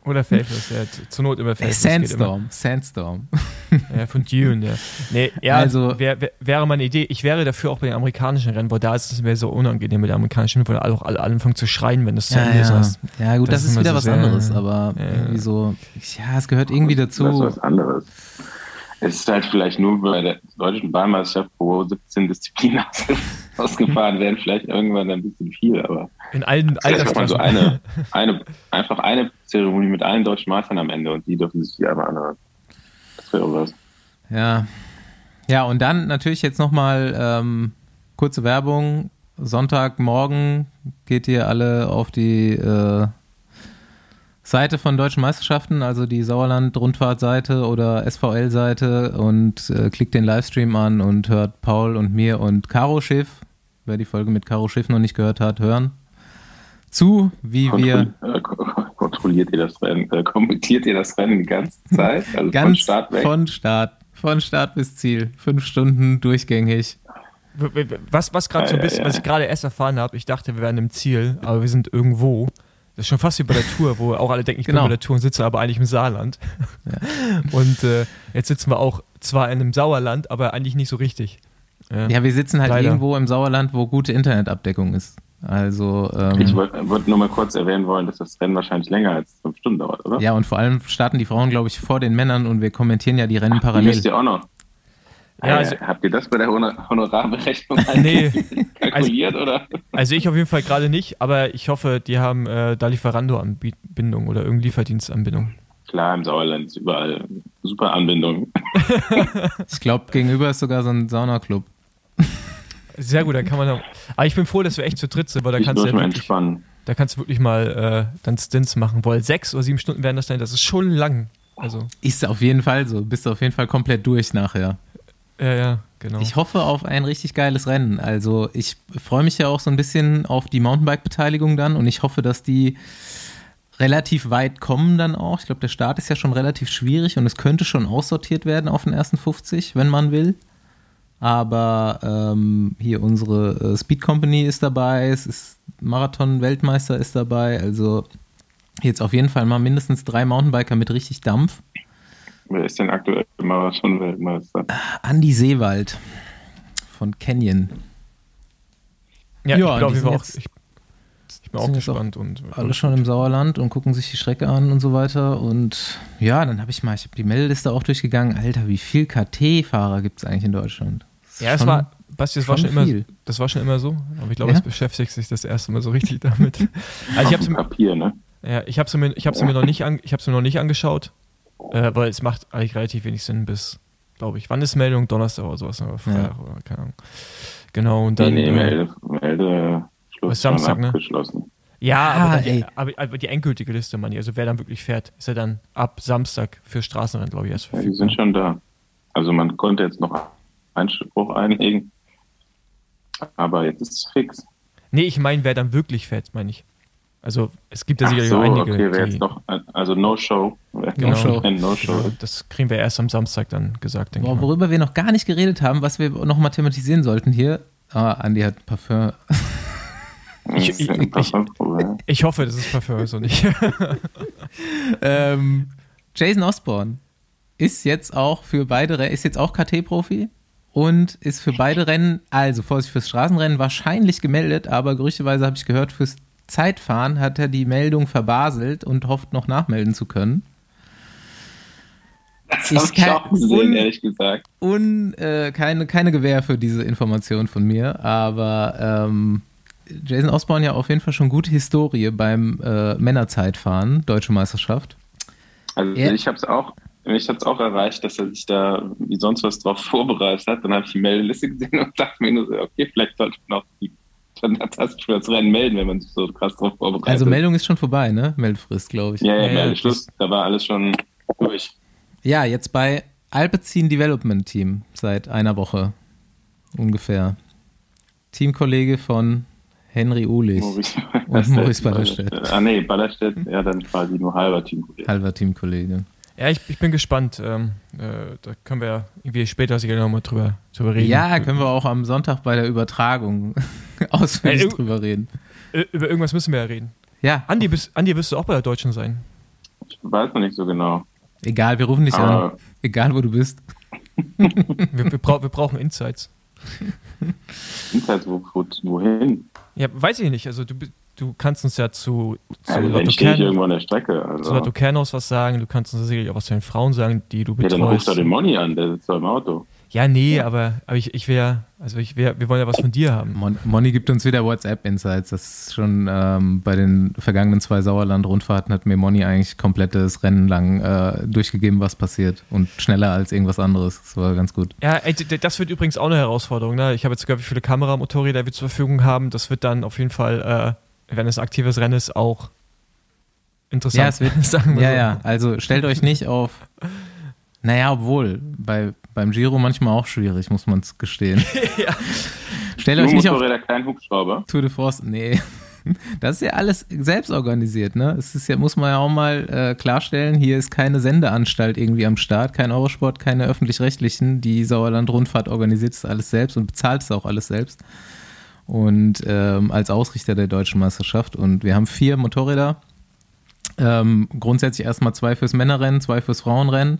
Oder Faithless, ja. Zur Not geht immer. Sandstorm. Sandstorm. Ja, von Dune, ja. Nee, ja, Also- wär, wär, wäre meine Idee. Ich wäre dafür auch bei den amerikanischen Rennen, weil da ist es mir so unangenehm mit den amerikanischen Rennen, weil alle auch alle anfangen zu schreien, wenn das zu Ja, Ende ist. ja. was. ja, gut, Das das, ist wieder so was sehr- anderes, aber Ja. irgendwie so, ja, es gehört irgendwie Das ist dazu. was anderes. Es ist halt vielleicht nur bei der deutschen Bahnmeisterschaft, wo 17 Disziplinen <laughs> ausgefahren werden, vielleicht irgendwann ein bisschen viel, aber In allen man so Altersklassen. eine, eine, <laughs> einfach eine Zeremonie mit allen deutschen Meistern am Ende und die dürfen sich die einmal anhören. Das wäre was. Ja. Ja, und dann natürlich jetzt nochmal ähm, kurze Werbung. Sonntagmorgen geht ihr alle auf die äh, Seite von Deutschen Meisterschaften, also die Sauerland-Rundfahrt-Seite oder SVL-Seite und äh, klickt den Livestream an und hört Paul und mir und Caro Schiff, wer die Folge mit Caro Schiff noch nicht gehört hat, hören zu, wie wir. Kontroll, äh, kontrolliert ihr das Rennen, äh, kommentiert ihr das Rennen die ganze Zeit? Also Ganz von Start weg? Von Start, von Start bis Ziel. Fünf Stunden durchgängig. Was, was gerade so ein bisschen, ja, ja. was ich gerade erst erfahren habe, ich dachte, wir wären im Ziel, aber wir sind irgendwo. Das ist schon fast wie bei der Tour, wo auch alle denken, ich genau. bin bei der Tour und sitze aber eigentlich im Saarland. Ja. <laughs> Und äh, jetzt sitzen wir auch zwar in einem Sauerland, aber eigentlich nicht so richtig. Ja, wir sitzen halt Leider. irgendwo im Sauerland, wo gute Internetabdeckung ist. Also ähm, ich wollte wollt nur mal kurz erwähnen wollen, dass das Rennen wahrscheinlich länger als fünf Stunden dauert, oder? Ja, und vor allem starten die Frauen, glaube ich, vor den Männern und wir kommentieren ja die Rennen Ach, parallel. Die müsst ihr auch noch. Ja, also, habt ihr das bei der Honorarberechnung <laughs> nee, <laughs> kalkuliert also, oder? Also ich auf jeden Fall gerade nicht, aber ich hoffe, die haben äh, da Lieferando-Anbindung oder irgendein Lieferdienstanbindung. Klar, im Sauerland ist überall super Anbindung. <laughs> ich glaube, gegenüber ist sogar so ein Saunaclub. Sehr gut, dann kann man. Auch, aber ich bin froh, dass wir echt zu dritt sind, weil da ich kannst du ja wirklich, entspannen. Da kannst du wirklich mal äh, dann Stints machen, weil sechs oder sieben Stunden werden das dann. Das ist schon lang. Also. Ist auf jeden Fall so. Bist du auf jeden Fall komplett durch nachher. Ja, ja, genau. Ich hoffe auf ein richtig geiles Rennen. Also ich freue mich ja auch so ein bisschen auf die Mountainbike-Beteiligung dann und ich hoffe, dass die relativ weit kommen dann auch. Ich glaube, der Start ist ja schon relativ schwierig und es könnte schon aussortiert werden auf den ersten 50, wenn man will aber ähm, hier unsere äh, Speed Company ist dabei, es ist Marathon-Weltmeister ist dabei, also jetzt auf jeden Fall mal mindestens drei Mountainbiker mit richtig Dampf. Wer ist denn aktuell Marathon-Weltmeister? Andi Seewald von Canyon. Ja, ja ich glaube, auch, ich, ich bin auch gespannt. Auch und alle schon im Sauerland und gucken sich die Strecke an und so weiter. Und ja, dann habe ich mal, ich habe die Meldeliste auch durchgegangen. Alter, wie viel KT-Fahrer gibt es eigentlich in Deutschland? Ja, es war, Basti, das war, schon immer, das war schon immer so, aber ich glaube, ja? es beschäftigt sich das erste Mal so richtig <laughs> damit. Also ich habe Papier, ne? Ja, ich habe es mir, ich hab's ja. mir noch nicht, an, ich hab's mir noch nicht angeschaught, äh, weil es macht eigentlich relativ wenig Sinn bis, glaube ich, wann ist Meldung? Donnerstag oder sowas, oder Freitag ja. oder keine Ahnung. Genau, und dann. Nee, nee, äh, Melde, Melde Schluss Samstag, ne? Ja, ah, aber, die, aber, aber, die endgültige Liste, Manni, also wer dann wirklich fährt, ist ja dann ab Samstag für Straßenrennen, glaube ich, erst verfügbar. Ja, die sind schon da. Also man konnte jetzt noch Einspruch einlegen. Aber jetzt ist es fix. Nee, ich meine, wer dann wirklich fährt, meine ich. Also es gibt ja sicherlich so, einige. Okay, wer jetzt noch, also No-Show. Genau. No-Show. No genau. das kriegen wir erst am Samstag dann gesagt, denke Boah, ich. Mal. Worüber wir noch gar nicht geredet haben, was wir noch mal thematisieren sollten hier. Ah, Andi hat Parfum. <laughs> Ich, ich, ich, ich, hoffe, das ist Parfum, so nicht. <laughs> ähm, Jason Osborne ist jetzt auch für beide, ist jetzt auch KT-Profi und ist für beide Rennen, also Vorsicht fürs Straßenrennen, wahrscheinlich gemeldet, aber gerüchteweise habe ich gehört, fürs Zeitfahren hat er die Meldung verbaselt und hofft noch nachmelden zu können. Das habe ich auch gesehen, ehrlich gesagt. Un, äh, keine, keine Gewähr für diese Information von mir, aber ähm, Jason Osborne ja auf jeden Fall schon gute Historie beim äh, Männerzeitfahren, Deutsche Meisterschaft. Also er, ich habe es auch mich hat es auch erreicht, dass er sich da wie sonst was drauf <laughs> vorbereitet hat. Dann habe ich die Meldeliste gesehen und dachte mir nur so, okay, vielleicht sollte man auch die fantastisch das Rennen melden, wenn man sich so krass drauf vorbereitet. Also Meldung ist schon vorbei, ne? Meldefrist, glaube ich. Ja, ja, ja Meldeschluss, da war alles schon durch. Ja, jetzt bei Alpecin Development Team seit einer Woche ungefähr. Teamkollege von Henry Ulich Maurice und Maurice Ballerstedt. Ah nee, Ballerstedt, ja dann quasi nur halber Teamkollege. Halber Teamkollege. Ja, ich, ich bin gespannt. Ähm, äh, da können wir ja irgendwie später sicher nochmal drüber, drüber reden. Ja, können wir auch am Sonntag bei der Übertragung <laughs> ausführlich ja, drüber reden. Über irgendwas müssen wir ja reden. Ja. Andi, bist, Andi, wirst du auch bei der Deutschen sein? Ich weiß noch nicht so genau. Egal, wir rufen dich Aber an. Egal, wo du bist. <laughs> wir, wir, brauch, wir brauchen Insights. Insights, wo, wo, wohin? Ja, weiß ich nicht. Also du, du kannst uns ja zu, zu also Lotto ich irgendwo an der Strecke. Also. Zu Lotto Kernos was sagen, du kannst uns sicherlich auch was zu den Frauen sagen, die du betreust. Ja, dann rufst du den Money an, der sitzt da im Auto. Ja, nee, ja. aber, aber ich, ich wäre, also ich wäre, wir wollen ja was von dir haben. Mon Moni gibt uns wieder WhatsApp-Insights. Das ist schon ähm, bei den vergangenen zwei Sauerland-Rundfahrten hat mir Moni eigentlich komplettes Rennen lang äh, durchgegeben, was passiert. Und schneller als irgendwas anderes. Das war ganz gut. Ja, ey, das wird übrigens auch eine Herausforderung. Ne? Ich habe jetzt gehört, wie viele Kameramotorräder wir zur Verfügung haben. Das wird dann auf jeden Fall äh, wenn es aktives Rennen ist, auch interessant. Ja, es wird, <laughs> sagen wir ja, so. ja, also stellt euch nicht auf, naja, obwohl, bei, beim Giro manchmal auch schwierig, muss man es gestehen. <laughs> Stellt euch nicht auf Motorräder, kein Hubschrauber. Tour de France, nee. <laughs> Das ist ja alles selbst organisiert, ne? Es ist ja, muss man ja auch mal äh, klarstellen, hier ist keine Sendeanstalt irgendwie am Start, kein Eurosport, keine öffentlich-rechtlichen. Die Sauerland-Rundfahrt organisiert es alles selbst und bezahlt es auch alles selbst. Und ähm, als Ausrichter der deutschen Meisterschaft. Und wir haben vier Motorräder. Ähm, grundsätzlich erstmal zwei fürs Männerrennen, zwei fürs Frauenrennen.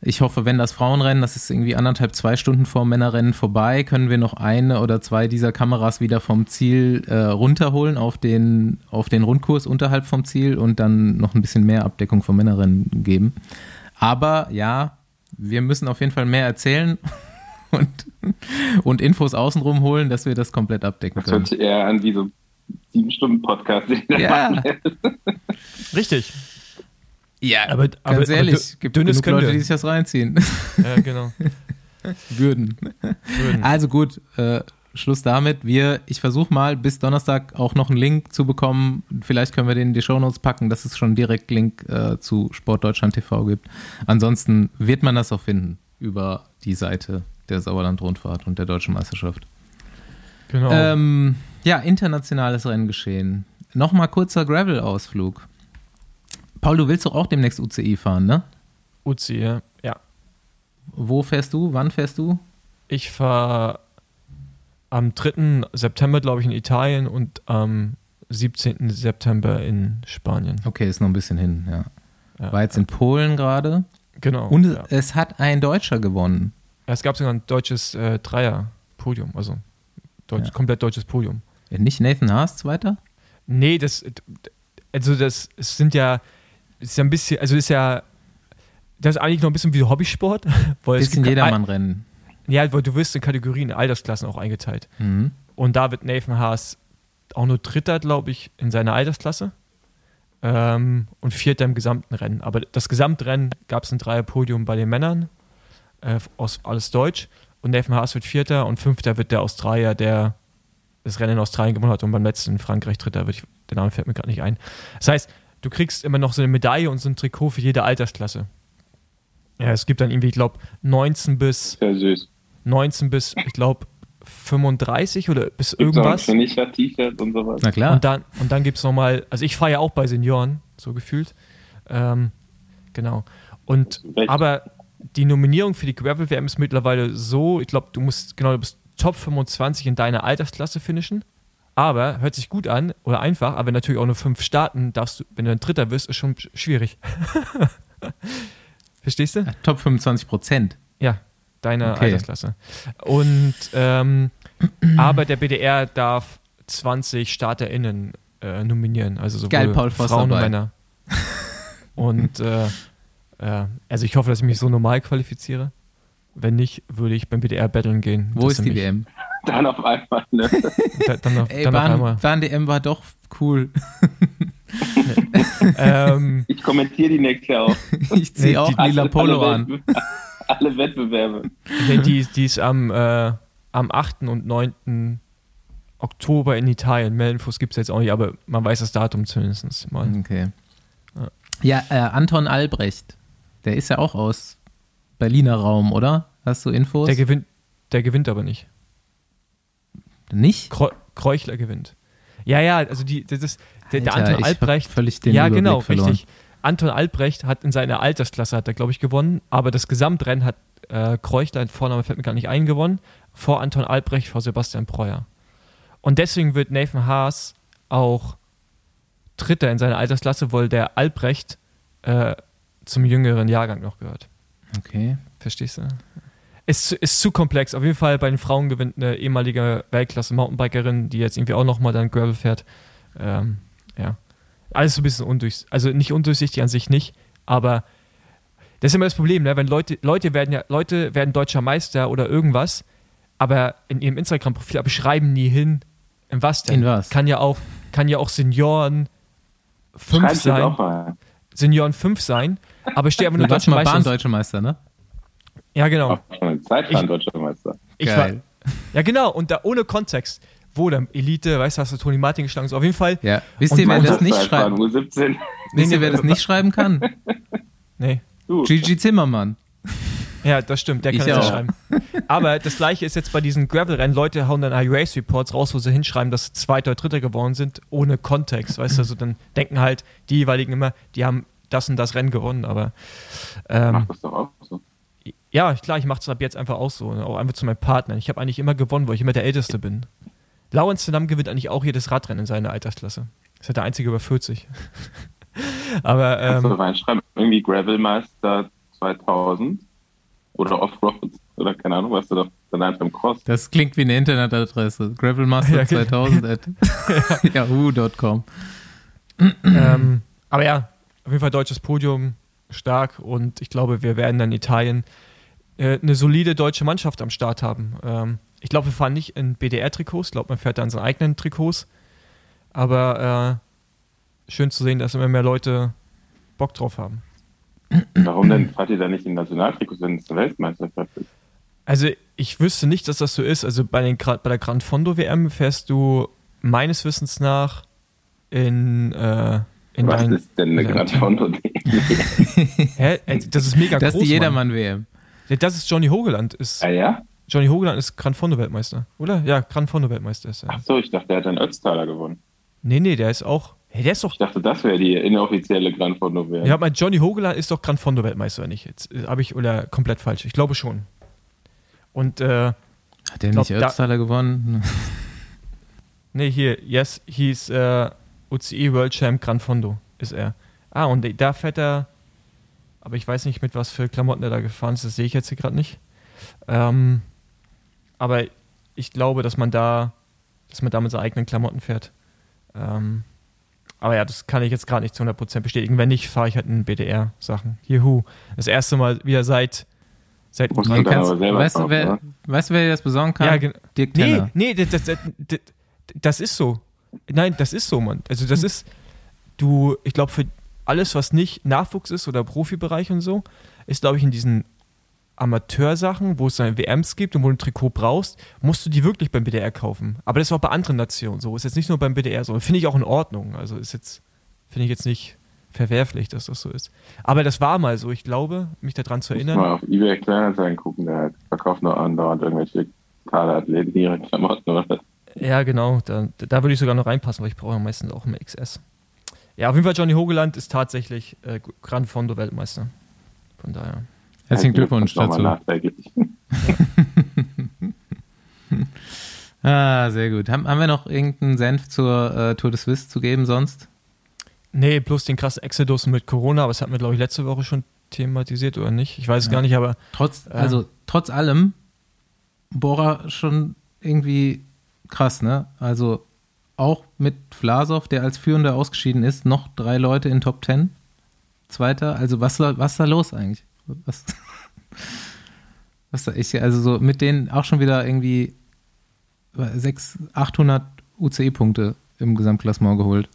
Ich hoffe, wenn das Frauenrennen, das ist irgendwie anderthalb, zwei Stunden vor dem Männerrennen vorbei, können wir noch eine oder zwei dieser Kameras wieder vom Ziel äh, runterholen auf den, auf den Rundkurs unterhalb vom Ziel und dann noch ein bisschen mehr Abdeckung vom Männerrennen geben. Aber ja, wir müssen auf jeden Fall mehr erzählen <laughs> und, und Infos außenrum holen, dass wir das komplett abdecken Das können. hört sich eher an wie so sieben Stunden Podcast. Ja. Richtig. Ja, Aber- ganz aber- aber ehrlich, dü- gibt dünnes genug Leute, die sich das reinziehen Ja, genau. <laughs> würden. Schön. Also gut, äh, Schluss damit. Wir, ich versuche mal bis Donnerstag auch noch einen Link zu bekommen. Vielleicht können wir den in die Shownotes packen, dass es schon direkt Link äh, zu Sportdeutschland TV gibt. Ansonsten wird man das auch finden über die Seite der Sauerland-Rundfahrt und der Deutschen Meisterschaft. genau. Ähm, ja, internationales Renngeschehen. Nochmal kurzer Gravel-Ausflug. Paul, du willst doch auch demnächst UCI fahren, ne? Uzi, ja. ja. Wo fährst du? Wann fährst du? Ich fahre am 3. September, glaube ich, in Italien und am 17. September in Spanien. Okay, ist noch ein bisschen hin, ja. Ja, War jetzt in Polen gerade. Genau. Und ja. es hat ein Deutscher gewonnen. Ja, es gab sogar ein deutsches äh, Dreier-Podium, also deutsch, Ja. komplett deutsches Podium. Nicht Nathan Haas, Zweiter? Nee, das, also das sind ja, ist ja ein bisschen, also ist ja, das ist eigentlich noch ein bisschen wie Hobbysport, <laughs> weil Bisschen Jedermann-Rennen. Ja, weil du wirst in Kategorien, Altersklassen auch eingeteilt. Mhm. Und da wird Nathan Haas auch nur Dritter, glaube ich, in seiner Altersklasse. Ähm, und Vierter im gesamten Rennen. Aber das Gesamtrennen gab es ein Dreierpodium bei den Männern, äh, aus alles Deutsch. Und Nathan Haas wird Vierter und Fünfter wird der Australier, der das Rennen in Australien gewonnen hat und beim letzten in Frankreich Dritter wird. Ich, der Name fällt mir gerade nicht ein. Das heißt, du kriegst immer noch so eine Medaille und so ein Trikot für jede Altersklasse. Ja, es gibt dann irgendwie, ich glaube, 19 bis Sehr süß. 19 bis, ich glaube, 35 oder bis Gibt's auch ein irgendwas. T-Shirt und sowas. Na klar. Und dann, und dann gibt es nochmal, also ich fahre ja auch bei Senioren, so gefühlt. Ähm, genau. Und Recht. aber die Nominierung für die Gravel WM ist mittlerweile so, ich glaube, du musst, genau, du bist Top 25 in deiner Altersklasse finishen. Aber hört sich gut an oder einfach, aber wenn natürlich auch nur fünf starten, darfst du, wenn du ein Dritter wirst, ist schon sch- schwierig. <laughs> Verstehst du? Top 25 Prozent. Ja, deine Okay. Altersklasse. Und ähm, <clears throat> aber der BDR darf 20 StarterInnen äh, nominieren, also sowohl Geil, Paul Voss Frauen und. Männer. <laughs> Und äh, äh, also ich hoffe, dass ich mich so normal qualifiziere. Wenn nicht, würde ich beim BDR battlen gehen. Wo ist die mich- WM? <laughs> Dann auf einmal, ne? <laughs> Da, dann auf, Ey, dann auf Bahn, einmal. Bahn-DM war doch cool. <laughs> ähm, Ich kommentiere die nächste Jahr auch. Ich ziehe Nee, auch die- ein lila Alle- Polo alle an. Alle Wettbewerbe. nee, die, die ist am, äh, am 8. und 9. Oktober in Italien. Mehr Infos gibt es jetzt auch nicht, aber man weiß das Datum zumindest mal. Okay. Ja. Ja, äh, Anton Albrecht, der ist ja auch aus Berliner Raum, oder? Hast du Infos? Der gewinnt, der gewinnt aber nicht. Nicht? Kreu Kreuchler gewinnt. Ja, ja, also die, das ist, der, der Alter, Anton ich hab Albrecht. völlig den ja, Überblick genau, verloren. richtig. Anton Albrecht hat in seiner Altersklasse, hat er, glaube ich, gewonnen, aber das Gesamtrennen hat äh, Kreuchler, Vorname fällt mir gar nicht ein, gewonnen, vor Anton Albrecht, vor Sebastian Breuer. Und deswegen wird Nathan Haas auch Dritter in seiner Altersklasse, weil der Albrecht äh, zum jüngeren Jahrgang noch gehört. Okay. Verstehst du? Ist, zu- ist zu komplex. Auf jeden Fall bei den Frauen gewinnt eine ehemalige Weltklasse-Mountainbikerin, die jetzt irgendwie auch nochmal dann Gravel fährt. Ähm, ja. Alles so ein bisschen undurchsichtig. Also nicht undurchsichtig an sich nicht, aber das ist immer das Problem, ne? wenn Leute, Leute werden ja, Leute werden deutscher Meister oder irgendwas, aber in ihrem Instagram-Profil aber schreiben nie hin, in was denn? In was? Kann ja auch, kann ja auch Senioren 5 Schreib's sein. Senioren 5 sein, aber steht einfach nur Du warst deutscher mal Meister. Bahndeutsche Meister, ne? Ja, genau. Zeitfahren deutscher Meister. Ich war, ja, genau, und da ohne Kontext. wo dann Elite, weißt du, hast du Toni Martin geschlagen, so auf jeden Fall. Ja, wisst Und ihr, wer das nicht 17. Wisst ihr, wer das nicht schreiben kann? <laughs> Nee. Du, Gigi Zimmermann. Ja, das stimmt, der Ich kann das auch. schreiben. Aber das gleiche ist jetzt bei diesen Gravel-Rennen. Leute hauen dann Race Reports raus, wo sie hinschreiben, dass sie Zweiter oder Dritter geworden sind, ohne Kontext. Weißt du, also dann denken halt die jeweiligen immer, die haben das und das Rennen gewonnen. Aber ähm, mach das doch auch so. ja, klar, ich mache es ab jetzt einfach auch so. Auch einfach zu meinem Partner. Ich habe eigentlich immer gewonnen, weil ich immer der Älteste bin. Lawrence Saddam gewinnt eigentlich auch jedes Radrennen in seiner Altersklasse. Ist halt der einzige über 40. <laughs> Aber Kannst du ähm, reinschreiben, irgendwie Gravelmeister 2000 oder Offroad oder keine Ahnung, was du doch dann einfach im Cross. Das klingt wie eine Internetadresse. Gravelmaster <laughs> Ja, okay. 2000 at <laughs> yahoo.com. ähm, aber ja, auf jeden Fall deutsches Podium, stark und ich glaube, wir werden dann in Italien äh, eine solide deutsche Mannschaft am Start haben. Ähm, ich glaube, wir fahren nicht in BDR-Trikots, ich glaube, man fährt da in seinen eigenen Trikots. Aber äh, schön zu sehen, dass immer mehr Leute Bock drauf haben. Warum denn fahrt ihr da nicht in Nationaltrikots, wenn es eine Weltmeisterschaft ist? Also ich wüsste nicht, dass das so ist. Also bei, den, bei der Gran Fondo WM fährst du meines Wissens nach in, äh, in Was dein, ist denn eine in Gran dein- Fondo? <laughs> Hä? Äh, Das ist mega Das groß. ist die Mann. Jedermann-WM. Ja, Das ist Johnny Hogeland. Ist, ah ja? Johnny Hogeland ist Gran Fondo Weltmeister, oder? Ja, Gran Fondo Weltmeister ist er. Ach so, ich dachte, der hat einen Ötztaler gewonnen. Nee, nee, der ist auch. Hey, der ist doch. Ich dachte, das wäre die inoffizielle Gran Fondo WM. Ja, mein Johnny Hogeland ist doch Gran Fondo Weltmeister, oder nicht? Jetzt äh, habe ich oder komplett falsch. Ich glaube schon. Und äh, Hat der Glaub, nicht da- Ötztaler gewonnen? <laughs> nee, hier, yes, hieß äh, UCI World Champ Gran Fondo ist er. Ah, und da fährt er. Aber ich weiß nicht, mit was für Klamotten er da gefahren ist. Das sehe ich jetzt hier gerade nicht. Ähm, aber ich glaube, dass man da, dass man da mit seinen eigenen Klamotten fährt. Ähm, aber ja, das kann ich jetzt gerade nicht zu 100% bestätigen. Wenn nicht, fahre ich halt in BDR-Sachen. Juhu. Das erste Mal wieder seit. seit Muss man kannst, weißt, du, kaufen, wer, weißt du, wer dir das besorgen kann? Ja, Dirk Nee, nee, das, das, das, das ist so. Nein, das ist so, Mann. Also das ist, du, ich glaube, für alles, was nicht Nachwuchs ist oder Profibereich und so, ist, glaube ich, in diesen Amateursachen, wo es dann WMs gibt und wo du ein Trikot brauchst, musst du die wirklich beim BDR kaufen. Aber das ist auch bei anderen Nationen so. Ist jetzt nicht nur beim BDR so. Finde ich auch in Ordnung. Also ist jetzt, finde ich jetzt nicht verwerflich, dass das so ist. Aber das war mal so. Ich glaube, mich daran zu erinnern. mal auf eBay Kleinanzeigen gucken, der verkauft nur andauernd irgendwelche Kaderathleten ihre Klamotten oder Ja, genau. Da, da würde ich sogar noch reinpassen, weil ich brauche ja meistens auch immer XS. Ja, auf jeden Fall Johnny Hogeland ist tatsächlich äh, Gran Fondo Weltmeister. Von daher. Herzlichen Glückwunsch dazu. <laughs> Ah, sehr gut. Haben, haben wir noch irgendeinen Senf zur äh, Tour de Suisse zu geben sonst? Nee, bloß den krassen Exodus mit Corona, aber das hatten wir, glaube ich, letzte Woche schon thematisiert oder nicht. Ich weiß es Ja. gar nicht, aber Trotz, Ähm. also trotz allem, Bora schon irgendwie krass, ne? Also auch mit Vlasov, der als Führender ausgeschieden ist, noch drei Leute in Top 10. Zweiter, also was, was ist da los eigentlich? Was, <laughs> was da ich, also so mit denen auch schon wieder irgendwie 600, 800 UCI-Punkte im Gesamtklassement geholt.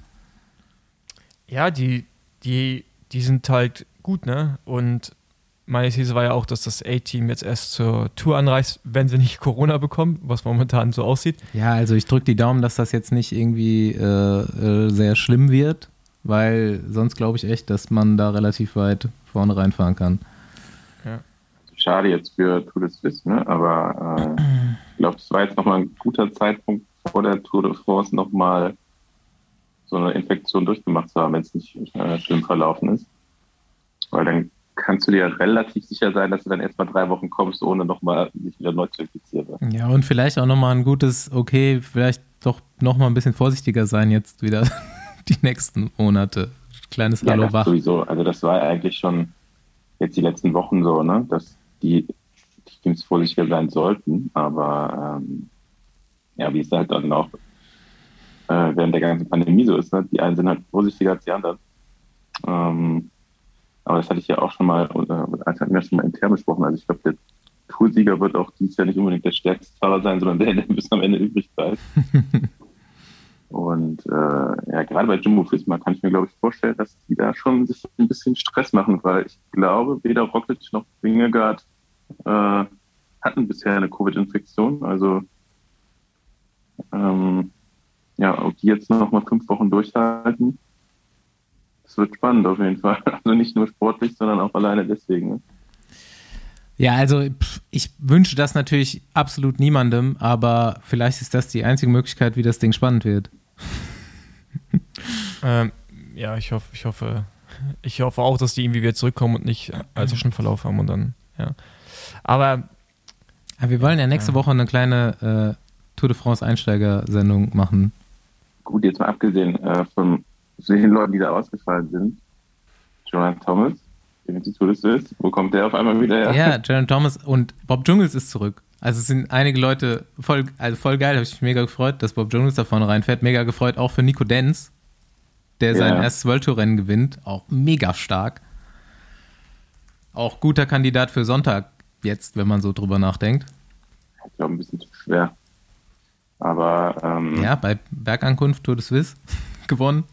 ja, die, die, die sind halt gut, ne? Und meine These war ja auch, dass das A-Team jetzt erst zur Tour anreist, wenn sie nicht Corona bekommen, was momentan so aussieht. Ja, also ich drücke die Daumen, dass das jetzt nicht irgendwie äh, äh, sehr schlimm wird, weil sonst glaube ich echt, dass man da relativ weit vorne reinfahren kann. Schade jetzt für Tour de Suisse, ne? aber äh, ich glaube, es war jetzt nochmal ein guter Zeitpunkt vor der Tour de France nochmal so eine Infektion durchgemacht zu haben, wenn es nicht äh, schlimm verlaufen ist. Weil dann kannst du dir relativ sicher sein, dass du dann erstmal drei Wochen kommst, ohne nochmal sich wieder neu zu infizieren. Ja, und vielleicht auch nochmal ein gutes, okay, vielleicht doch nochmal ein bisschen vorsichtiger sein jetzt wieder <laughs> die nächsten Monate. Kleines Ja, Hallo wach. sowieso. Also das war eigentlich schon jetzt die letzten Wochen so, ne, dass die Teams vorsichtiger sein sollten, aber ähm, ja, wie es halt dann auch äh, während der ganzen Pandemie so ist, ne? die einen sind halt vorsichtiger als die anderen. Ähm, aber das hatte ich ja auch schon mal, äh, das hatten wir schon mal intern besprochen. Also ich glaube, der Toursieger wird auch dieses Jahr nicht unbedingt der stärkste Fahrer sein, sondern der, der bis am Ende übrig bleibt. <laughs> Und äh, ja, gerade bei Jumbo Visma kann ich mir, glaube ich, vorstellen, dass die da schon sich ein bisschen Stress machen, weil ich glaube, weder Roglic noch Wingegaard äh, hatten bisher eine Covid-Infektion. Also Ähm, ja, ob die jetzt noch mal fünf Wochen durchhalten, das wird spannend auf jeden Fall. <laughs> Also nicht nur sportlich, sondern auch alleine deswegen. Ne? Ja, also ich wünsche das natürlich absolut niemandem, aber vielleicht ist das die einzige Möglichkeit, wie das Ding spannend wird. <laughs> ähm, ja, ich hoffe, ich hoffe, ich hoffe auch, dass die irgendwie wieder zurückkommen und nicht allzu schon Verlauf haben und dann, ja. Aber. aber wir wollen ja nächste ja. Woche eine kleine äh, Tour de France Einsteiger-Sendung machen. Gut, jetzt mal abgesehen äh, von den Leuten, die da ausgefallen sind. Joanne Thomas, die Tour de ist. Wo kommt der auf einmal wieder her? Ja, Joanne Thomas und Bob Jungels ist zurück. Also es sind einige Leute voll, also voll geil, habe ich mich mega gefreut, dass Bob Jungels da vorne reinfährt. Mega gefreut auch für Nico Denz, der sein erstes World Tour Rennen gewinnt. Auch mega stark. Auch guter Kandidat für Sonntag jetzt, wenn man so drüber nachdenkt. Ich glaube, ein bisschen zu schwer. Aber. Ähm, ja, bei Bergankunft Tour de Suisse <laughs> gewonnen.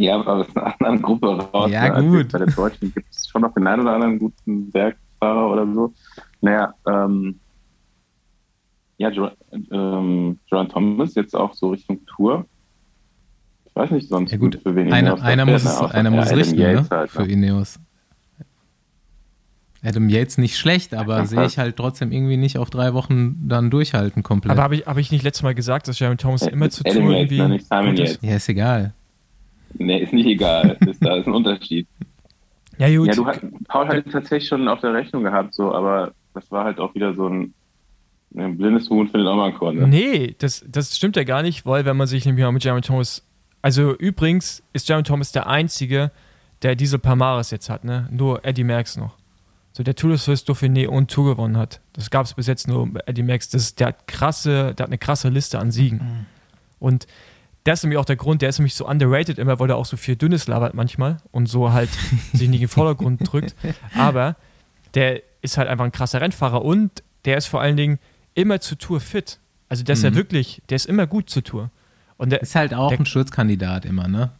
Ja, aber aus einer anderen Gruppe raus. Ja, ne? gut. Bei der Deutschen gibt es schon noch den einen oder anderen guten Bergfahrer oder so. Naja, ähm, ja, jo ähm, Joan Thomas jetzt auch so Richtung Tour. Ich weiß nicht sonst, ja, gut. für wen einer, einer muss, es, einer muss richten, ne? Halt, für ne? Ineos. Adam Yates nicht schlecht, aber <laughs> sehe ich halt trotzdem irgendwie nicht auf drei Wochen dann durchhalten komplett. Aber habe ich, hab ich nicht letztes Mal gesagt, dass Jeremy Thomas ja, immer zu Adam Yates, irgendwie... Nicht Simon Yates. Ja, ist egal. Nee, ist nicht egal. <laughs> ist, da ist ein Unterschied. Ja, gut. Ja, du hat, Paul hat es tatsächlich schon auf der Rechnung gehabt, so, aber das war halt auch wieder so ein, ein blindes Huhn findet auch mal ein Korn. Ne? Nee, das, das stimmt ja gar nicht, weil wenn man sich nämlich mal mit Jeremy Thomas. Also übrigens ist Jeremy Thomas der Einzige, der diese Palmares jetzt hat, ne? Nur Eddie Merckx noch. So der Tour de Suisse Dauphiné und Tour gewonnen hat. Das gab es bis jetzt nur Eddie Merckx. Das, der hat krasse, der hat eine krasse Liste an Siegen. Mhm. Und das ist nämlich auch der Grund, der ist nämlich so underrated immer, weil er auch so viel Dünnes labert manchmal und so halt <laughs> sich nicht in den Vordergrund drückt. Aber der ist halt einfach ein krasser Rennfahrer und der ist vor allen Dingen immer zur Tour fit. Also der ist mhm. ja wirklich, der ist immer gut zur Tour. Und der ist halt auch der, ein Schutzkandidat immer, ne?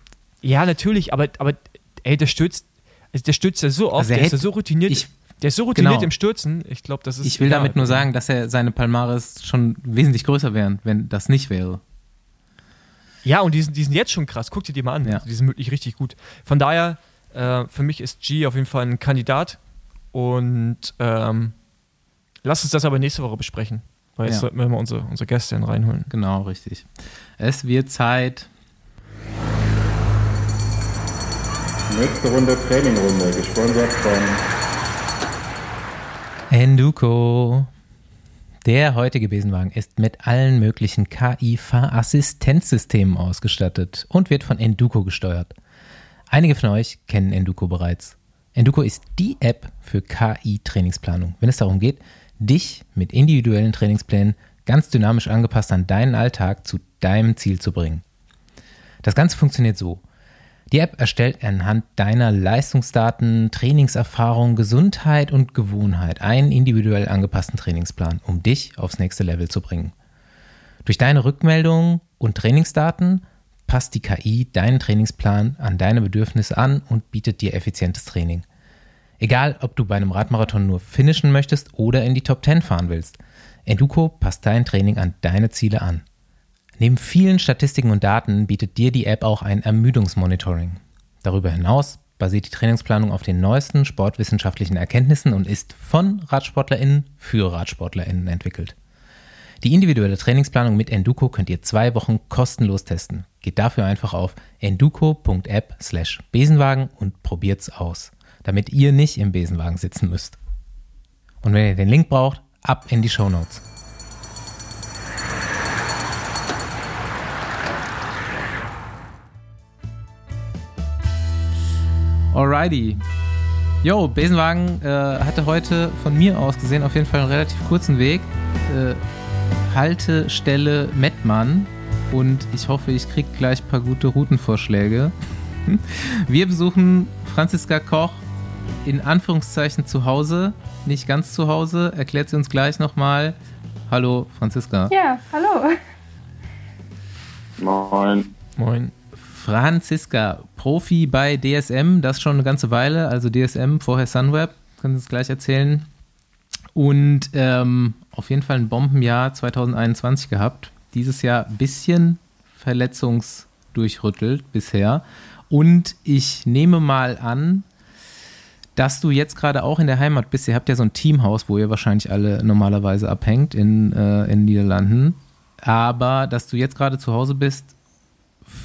Ja, natürlich, aber, aber ey, der stürzt, also der stürzt ja so oft, also der ist ja so routiniert. Ich, der ist so routiniert genau. im Stürzen. Ich glaube, das ist. Ich will egal. damit nur sagen, dass er seine Palmares schon wesentlich größer wären, wenn das nicht wäre. Ja, und die sind, die sind jetzt schon krass. Guck dir die mal an. Ja. Die sind wirklich richtig gut. Von daher, äh, für mich ist G auf jeden Fall ein Kandidat. Und ähm, lass uns das aber nächste Woche besprechen. Weil jetzt ja. sollten wir mal unsere, unsere Gäste reinholen. Genau, richtig. Es wird Zeit. Nächste Runde Trainingrunde, gesponsert von Enduko. Der heutige Besenwagen ist mit allen möglichen KI-Fahrassistenzsystemen ausgestattet und wird von Enduko gesteuert. Einige von euch kennen Enduko bereits. Enduko ist die App für KI-Trainingsplanung, wenn es darum geht, dich mit individuellen Trainingsplänen ganz dynamisch angepasst an deinen Alltag zu deinem Ziel zu bringen. Das Ganze funktioniert so. Die App erstellt anhand deiner Leistungsdaten, Trainingserfahrung, Gesundheit und Gewohnheit einen individuell angepassten Trainingsplan, um dich aufs nächste Level zu bringen. Durch deine Rückmeldungen und Trainingsdaten passt die KI deinen Trainingsplan an deine Bedürfnisse an und bietet dir effizientes Training. Egal, ob du bei einem Radmarathon nur finishen möchtest oder in die Top 10 fahren willst, Enduko passt dein Training an deine Ziele an. Neben vielen Statistiken und Daten bietet dir die App auch ein Ermüdungsmonitoring. Darüber hinaus basiert die Trainingsplanung auf den neuesten sportwissenschaftlichen Erkenntnissen und ist von RadsportlerInnen für RadsportlerInnen entwickelt. Die individuelle Trainingsplanung mit Enduko könnt ihr zwei Wochen kostenlos testen. Geht dafür einfach auf enduko.app slash Besenwagen und probiert's aus, damit ihr nicht im Besenwagen sitzen müsst. Und wenn ihr den Link braucht, ab in die Show Notes. Alrighty. Jo, Besenwagen äh, hatte heute von mir aus gesehen auf jeden Fall einen relativ kurzen Weg. Äh, Haltestelle Mettmann und ich hoffe, ich kriege gleich ein paar gute Routenvorschläge. <laughs> Wir besuchen Franziska Koch in Anführungszeichen zu Hause, nicht ganz zu Hause. Erklärt sie uns gleich nochmal. Hallo, Franziska. Ja, hallo. Moin. Moin. Franziska, Profi bei DSM, das schon eine ganze Weile, also DSM, vorher Sunweb, können Sie es gleich erzählen. Und ähm, auf jeden Fall ein Bombenjahr 2021 gehabt. dieses Jahr ein bisschen verletzungsdurchrüttelt bisher. Und ich nehme mal an, dass du jetzt gerade auch in der Heimat bist. Ihr habt ja so ein Teamhaus, wo ihr wahrscheinlich alle normalerweise abhängt in, äh, in Niederlanden. Aber dass du jetzt gerade zu Hause bist,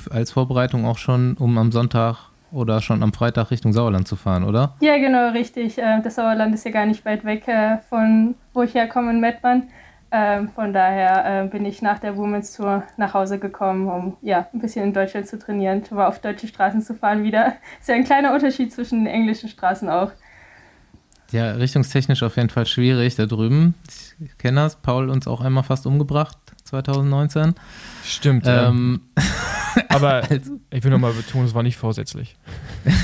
als Vorbereitung auch schon, um am Sonntag oder schon am Freitag Richtung Sauerland zu fahren, oder? Ja, genau, richtig. Äh, das Sauerland ist ja gar nicht weit weg äh, von wo ich herkomme in Mettmann. Ähm, von daher äh, bin ich nach der Women's Tour nach Hause gekommen, um ja, ein bisschen in Deutschland zu trainieren, aber auf deutsche Straßen zu fahren wieder. <laughs> Ist ja ein kleiner Unterschied zwischen den englischen Straßen auch. Ja, richtungstechnisch auf jeden Fall schwierig da drüben. Ich kenne das. Paul uns auch einmal fast umgebracht, 2019. Stimmt. Ähm, ja. <laughs> Aber <laughs> also. ich will nochmal betonen, es war nicht vorsätzlich.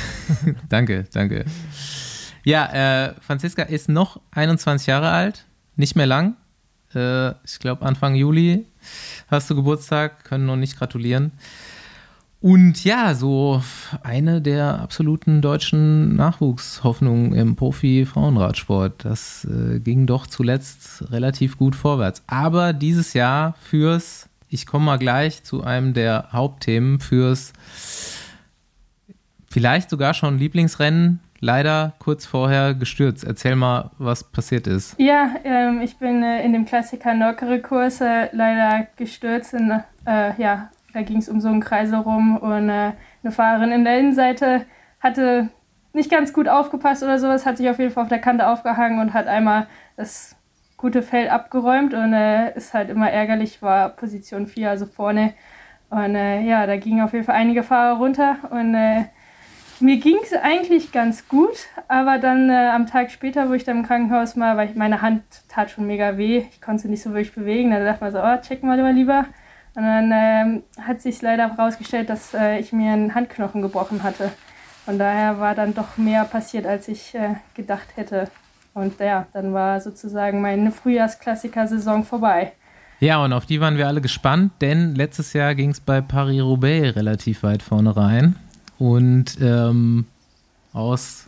<laughs> danke, danke. Ja, äh, Franziska ist noch 21 Jahre alt, nicht mehr lang. Äh, ich glaube, Anfang Juli hast du Geburtstag, können noch nicht gratulieren. Und ja, so eine der absoluten deutschen Nachwuchshoffnungen im Profi-Frauenradsport. Das äh, ging doch zuletzt relativ gut vorwärts. Aber dieses Jahr fürs, ich komme mal gleich zu einem der Hauptthemen, fürs vielleicht sogar schon Lieblingsrennen leider kurz vorher gestürzt. Erzähl mal, was passiert ist. Ja, ähm, ich bin äh, in dem Klassiker Nockere Kurs äh, leider gestürzt. In, äh, ja, da ging es um so einen Kreisel rum und äh, eine Fahrerin in der Innenseite hatte nicht ganz gut aufgepasst oder sowas, hat sich auf jeden Fall auf der Kante aufgehangen und hat einmal das gute Feld abgeräumt und äh, ist halt immer ärgerlich, war Position 4, also vorne. Und äh, ja, da gingen auf jeden Fall einige Fahrer runter und mir ging es eigentlich ganz gut, aber dann äh, am Tag später, wo ich dann im Krankenhaus war, weil ich, meine Hand tat schon mega weh, ich konnte sie nicht so wirklich bewegen, dann dachte man so, oh, checken wir mal lieber. Und dann ähm, hat sich leider herausgestellt, dass äh, ich mir einen Handknochen gebrochen hatte. Von daher war dann doch mehr passiert, als ich äh, gedacht hätte. Und ja, dann war sozusagen meine Frühjahrsklassiker-Saison vorbei. Ja, und auf die waren wir alle gespannt, denn letztes Jahr ging es bei Paris-Roubaix relativ weit vorne rein. Und ähm, aus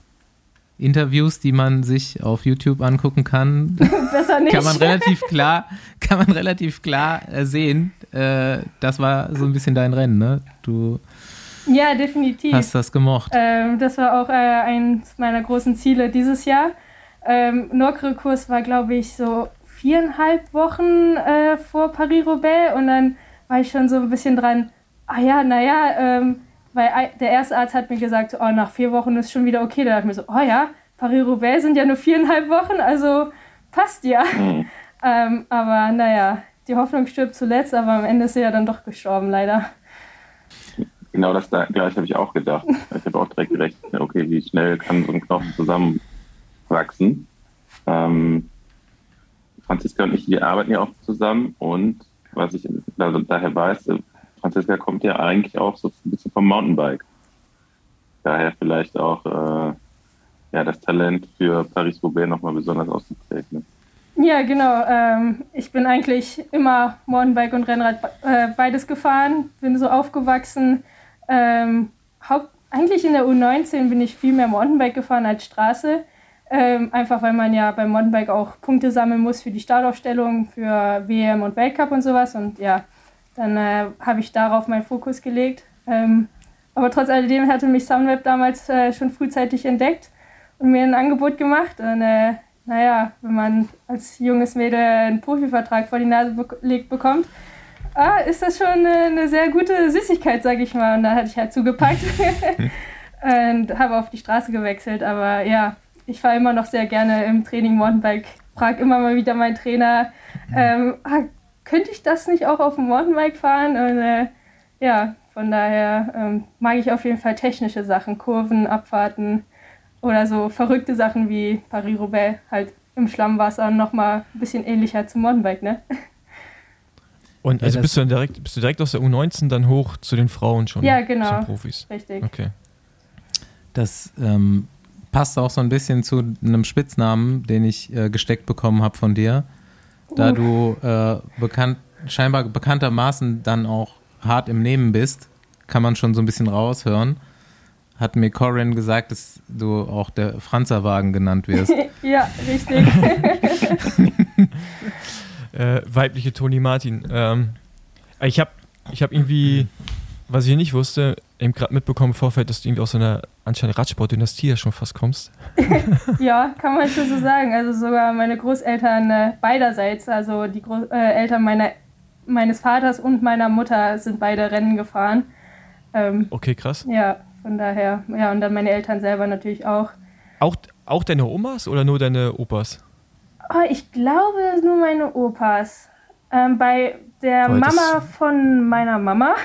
Interviews, die man sich auf YouTube angucken kann, <laughs> kann man relativ klar, kann man relativ klar äh, sehen. Äh, das war so ein bisschen dein Rennen, ne? Du ja, definitiv. hast das gemocht. Ähm, das war auch äh, eines meiner großen Ziele dieses Jahr. Ähm, Nordkurs war, glaube ich, so viereinhalb Wochen äh, vor Paris-Roubaix und dann war ich schon so ein bisschen dran, ah ja, naja, ähm, weil der erste Arzt hat mir gesagt, oh, nach vier Wochen ist schon wieder okay. Da dachte ich mir so, oh ja, Paris-Roubaix sind ja nur viereinhalb Wochen, also passt ja. Mhm. <laughs> Ähm, aber naja, die Hoffnung stirbt zuletzt, aber am Ende ist sie ja dann doch gestorben, leider. Genau das gleiche habe ich auch gedacht. Ich habe auch direkt gerechnet, okay, wie schnell kann so ein Knochen zusammenwachsen. Ähm, Franziska und ich, wir arbeiten ja auch zusammen und was ich also daher weiß, Franziska kommt ja eigentlich auch so ein bisschen vom Mountainbike. Daher vielleicht auch äh, ja, das Talent für Paris-Roubaix nochmal besonders ausgeprägt. Ne? Ja, genau. Ähm, ich bin eigentlich immer Mountainbike und Rennrad äh, beides gefahren, bin so aufgewachsen. Ähm, haupt, eigentlich in der U19 bin ich viel mehr Mountainbike gefahren als Straße. Ähm, einfach weil man ja beim Mountainbike auch Punkte sammeln muss für die Startaufstellung, für WM und Weltcup und sowas. Und ja, dann äh, habe ich darauf meinen Fokus gelegt. Ähm, aber trotz alledem hatte mich Soundweb damals äh, schon frühzeitig entdeckt und mir ein Angebot gemacht. Und äh, naja, wenn man als junges Mädel einen Profivertrag vor die Nase gelegt bekommt, ah, ist das schon eine, eine sehr gute Süßigkeit, sage ich mal. Und dann hatte ich halt zugepackt <laughs> <laughs> und habe auf die Straße gewechselt. Aber ja, ich fahre immer noch sehr gerne im Training Mountainbike. Frage immer mal wieder meinen Trainer, ähm, ah, könnte ich das nicht auch auf dem Mountainbike fahren? Und äh, ja, von daher ähm, mag ich auf jeden Fall technische Sachen, Kurven, Abfahrten oder so verrückte Sachen wie Paris-Roubaix, halt im Schlammwasser nochmal ein bisschen ähnlicher zum Mountainbike, ne? <laughs> Und also bist du dann direkt, bist du direkt aus der U19 dann hoch zu den Frauen schon? Ja, genau. Zum Profis. Richtig. Okay. Das ähm, passt auch so ein bisschen zu einem Spitznamen, den ich äh, gesteckt bekommen habe von dir da du äh, bekannt, scheinbar bekanntermaßen dann auch hart im Nehmen bist, kann man schon so ein bisschen raushören. Hat mir Corin gesagt, dass du auch der Franzerwagen genannt wirst. <laughs> ja, richtig. <laughs> äh, weibliche Toni Martin. Ähm, Ich habe ich hab irgendwie, was ich nicht wusste, eben gerade mitbekommen im Vorfeld, dass du irgendwie aus einer anscheinend Radsport-Dynastie ja schon fast kommst. <laughs> ja, kann man schon so sagen. Also sogar meine Großeltern äh, beiderseits, also die Groß äh, Eltern meiner, meines Vaters und meiner Mutter sind beide Rennen gefahren. Ähm, okay, krass. Ja, von daher. Ja, und dann meine Eltern selber natürlich auch. Auch, auch deine Omas oder nur deine Opas? Oh, ich glaube nur meine Opas. Ähm, bei der Weil Mama von meiner Mama,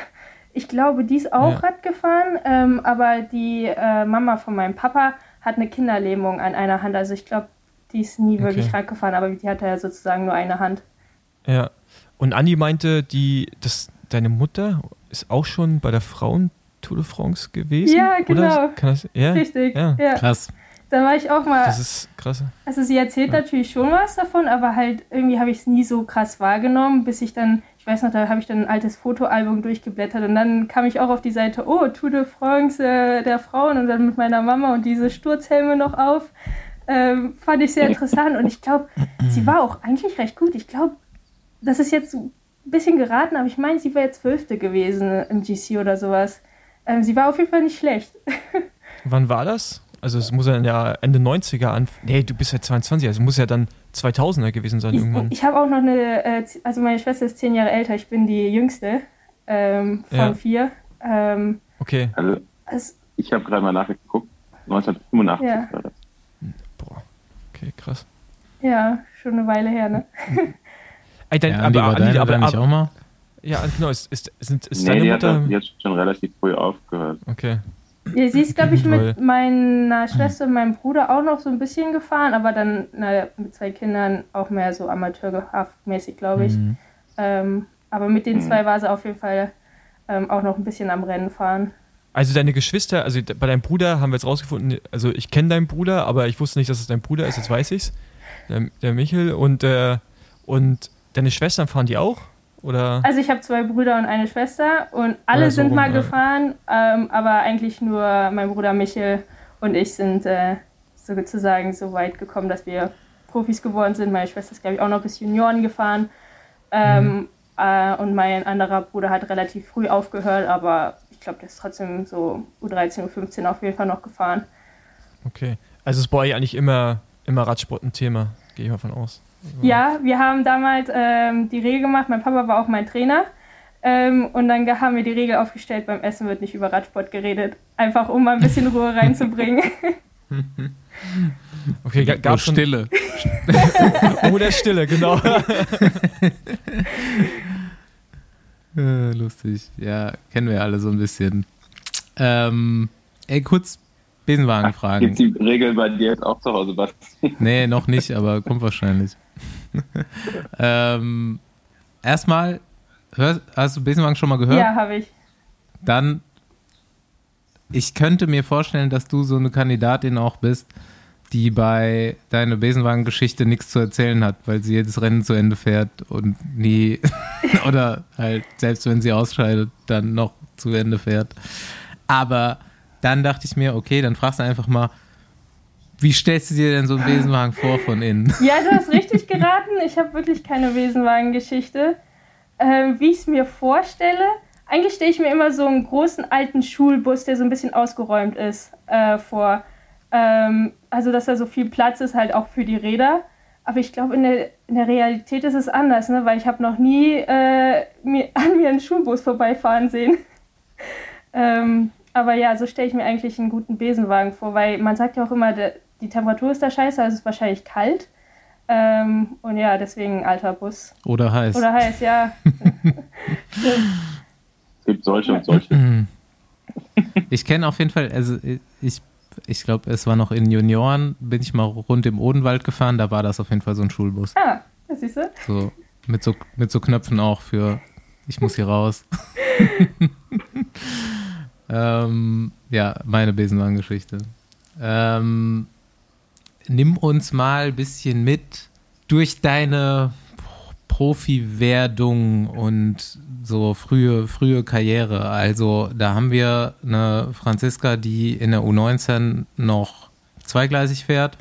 ich glaube, die ist auch ja. Rad gefahren, ähm, aber die äh, Mama von meinem Papa hat eine Kinderlähmung an einer Hand. Also ich glaube, die ist nie wirklich okay. Rad gefahren, aber die hatte ja sozusagen nur eine Hand. Ja. Und Andi meinte, die, dass deine Mutter ist auch schon bei der Frauen Tour de France gewesen? Ja, genau. Das, ja? Richtig. Ja. ja. Krass. Da war ich auch mal. Das ist krass. Also sie erzählt ja. natürlich schon was davon, aber halt irgendwie habe ich es nie so krass wahrgenommen, bis ich dann, weiß noch, da habe ich dann ein altes Fotoalbum durchgeblättert und dann kam ich auch auf die Seite, oh, Tour de France äh, der Frauen und dann mit meiner Mama und diese Sturzhelme noch auf. Ähm, fand ich sehr interessant und ich glaube, sie war auch eigentlich recht gut. Ich glaube, das ist jetzt ein bisschen geraten, aber ich meine, sie wäre jetzt Zwölfte gewesen im GC oder sowas. Ähm, sie war auf jeden Fall nicht schlecht. <laughs> Wann war das? Also es muss ja Ende 90er an. Nee, du bist ja 22, also muss ja dann 2000er gewesen sein ich, irgendwann. Ich habe auch noch eine, äh, also meine Schwester ist zehn Jahre älter, ich bin die jüngste ähm, von ja. vier. Ähm, okay. Also, also ich habe gerade mal nachgeguckt, 1985 ja. war das. Boah, okay, krass. Ja, schon eine Weile her, ne? <laughs> Ey, dein, ja, aber, aber, deine, aber, aber, auch mal? Ja, genau, ist, ist, ist, ist nee, deine die Mutter... hat jetzt schon relativ früh aufgehört. Okay. Ja, sie ist, glaube ich, mit meiner Schwester und meinem Bruder auch noch so ein bisschen gefahren, aber dann na, mit zwei Kindern auch mehr so amateurhaftmäßig, glaube ich. Mhm. Ähm, aber mit den mhm. zwei war sie auf jeden Fall ähm, auch noch ein bisschen am Rennen fahren. Also deine Geschwister, also bei deinem Bruder haben wir jetzt rausgefunden, also ich kenne deinen Bruder, aber ich wusste nicht, dass es dein Bruder ist, jetzt weiß ich's. Der, der Michel und, äh, und deine Schwestern fahren die auch? Oder? Also ich habe zwei Brüder und eine Schwester und alle ja, so sind rum, mal ja. gefahren, ähm, aber eigentlich nur mein Bruder Michel und ich sind äh, sozusagen so weit gekommen, dass wir Profis geworden sind. Meine Schwester ist, glaube ich, auch noch bis Junioren gefahren. Ähm, mhm. äh, und mein anderer Bruder hat relativ früh aufgehört, aber ich glaube, der ist trotzdem so U13, U15 auf jeden Fall noch gefahren. Okay. Also ist bei euch eigentlich immer, immer Radsport ein Thema, gehe ich mal von aus. Ja, wir haben damals ähm, die Regel gemacht. Mein Papa war auch mein Trainer. Ähm, und dann haben wir die Regel aufgestellt, beim Essen wird nicht über Radsport geredet. Einfach um mal ein bisschen Ruhe reinzubringen. <laughs> Okay, gab oh, Stille. <laughs> oh, der Stille, genau. <laughs> Lustig. Ja, kennen wir alle so ein bisschen. Ähm, ey, kurz Besenwagen fragen. Gibt die Regel bei dir jetzt auch zu Hause, Basti? Nee, noch nicht, aber kommt wahrscheinlich. <laughs> ähm, erstmal, hast du Besenwagen schon mal gehört? Ja, habe ich. Dann, ich könnte mir vorstellen, dass du so eine Kandidatin auch bist, die bei deiner Besenwagen-Geschichte nichts zu erzählen hat, weil sie jedes Rennen zu Ende fährt und nie, <laughs> oder halt, selbst wenn sie ausscheidet, dann noch zu Ende fährt. Aber dann dachte ich mir, okay, dann fragst du einfach mal, wie stellst du dir denn so einen Besenwagen vor von innen? <laughs> Ja, du hast richtig geraten. Ich habe wirklich keine Besenwagengeschichte. Ähm, wie ich es mir vorstelle, eigentlich stelle ich mir immer so einen großen alten Schulbus, der so ein bisschen ausgeräumt ist, äh, vor. Ähm, also, dass da so viel Platz ist, halt auch für die Räder. Aber ich glaube, in der, in der Realität ist es anders, ne? weil ich habe noch nie äh, mir, an mir einen Schulbus vorbeifahren sehen. <laughs> ähm, aber ja, so stelle ich mir eigentlich einen guten Besenwagen vor, weil man sagt ja auch immer, der, die Temperatur ist da scheiße, also es ist wahrscheinlich kalt. Ähm, und ja, deswegen alter Bus. Oder heiß. Oder heiß, ja. <laughs> es gibt solche und solche. <clears throat> Ich kenne auf jeden Fall, also ich, ich glaube, es war noch in Junioren, bin ich mal rund im Odenwald gefahren, da war das auf jeden Fall so ein Schulbus. Ah, das siehst du. So, mit so, mit so Knöpfen auch für, ich muss hier raus. <laughs> <laughs> ähm, ja, meine Besenwagengeschichte. Ähm, nimm uns mal ein bisschen mit durch deine Profi-Werdung und so frühe, frühe Karriere. Also da haben wir eine Franziska, die in der U19 noch zweigleisig fährt.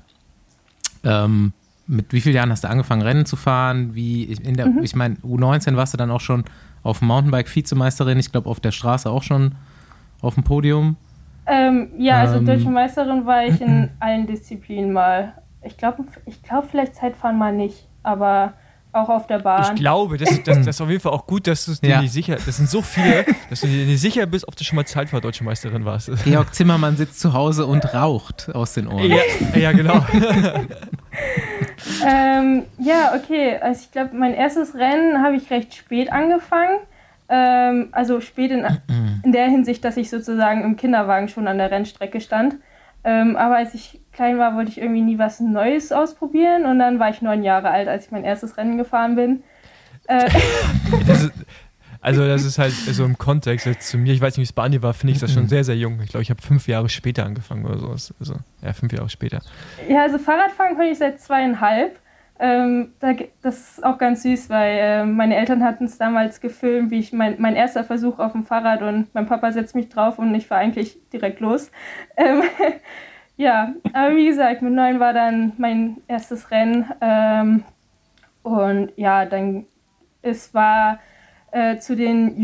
Ähm, mit wie vielen Jahren hast du angefangen, Rennen zu fahren? Wie in der, mhm. ich meine, U19 warst du dann auch schon auf dem Mountainbike Vizemeisterin, ich glaube auf der Straße auch schon auf dem Podium. Ähm, ja, also Ähm. deutsche Meisterin war ich in <clears throat> allen Disziplinen mal. Ich glaube, ich glaub vielleicht Zeitfahren mal nicht, aber auch auf der Ich Bahn. glaube, das, ist- das, das ist auf jeden Fall auch gut, dass du dir Ja. nicht sicher Das sind so viele, dass du dir nicht sicher bist, ob du schon mal Zeitfahrt Deutsche Meisterin warst. Georg Zimmermann sitzt zu Hause und raucht aus den Ohren. Ja, ja genau. <laughs> Ähm, ja, okay. Also ich glaube, mein erstes Rennen habe ich recht spät angefangen. Ähm, also spät in, in der Hinsicht, dass ich sozusagen im Kinderwagen schon an der Rennstrecke stand. Ähm, aber als ich klein war, wollte ich irgendwie nie was Neues ausprobieren. Und dann war ich neun Jahre alt, als ich mein erstes Rennen gefahren bin. Äh, <laughs> Das ist, also das ist halt so im Kontext jetzt zu mir, ich weiß nicht, wie es bei Andi war, finde ich das schon sehr, sehr jung. Ich glaube, ich habe fünf Jahre später angefangen oder so. Also, ja, fünf Jahre später. Ja, also Fahrradfahren konnte ich seit zweieinhalb. Ähm, das ist auch ganz süß, weil ähm, meine Eltern hatten es damals gefilmt, wie ich mein, mein erster Versuch auf dem Fahrrad und mein Papa setzt mich drauf und ich fahre eigentlich direkt los. <laughs> Ähm, <laughs> ja, aber wie gesagt, mit neun war dann mein erstes Rennen. Ähm, und ja, dann es war äh, zu den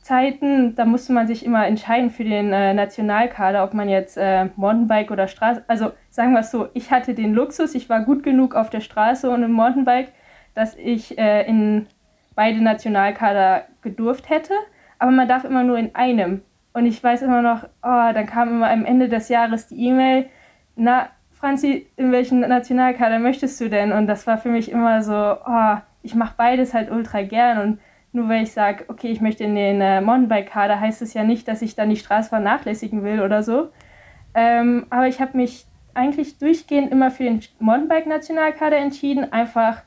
Jugendzeiten, da musste man sich immer entscheiden für den äh, Nationalkader, ob man jetzt äh, Mountainbike oder Straße, also sagen wir es so, ich hatte den Luxus, ich war gut genug auf der Straße und im Mountainbike, dass ich äh, in beide Nationalkader gedurft hätte, aber man darf immer nur in einem. Und ich weiß immer noch, oh, dann kam immer am Ende des Jahres die E-Mail, na, Franzi, in welchen Nationalkader möchtest du denn? Und das war für mich immer so, oh, ich mache beides halt ultra gern und nur weil ich sage, okay, ich möchte in den äh, Mountainbike-Kader, heißt es ja nicht, dass ich dann die Straße vernachlässigen will oder so. Ähm, aber ich habe mich eigentlich durchgehend immer für den Mountainbike-Nationalkader entschieden. Einfach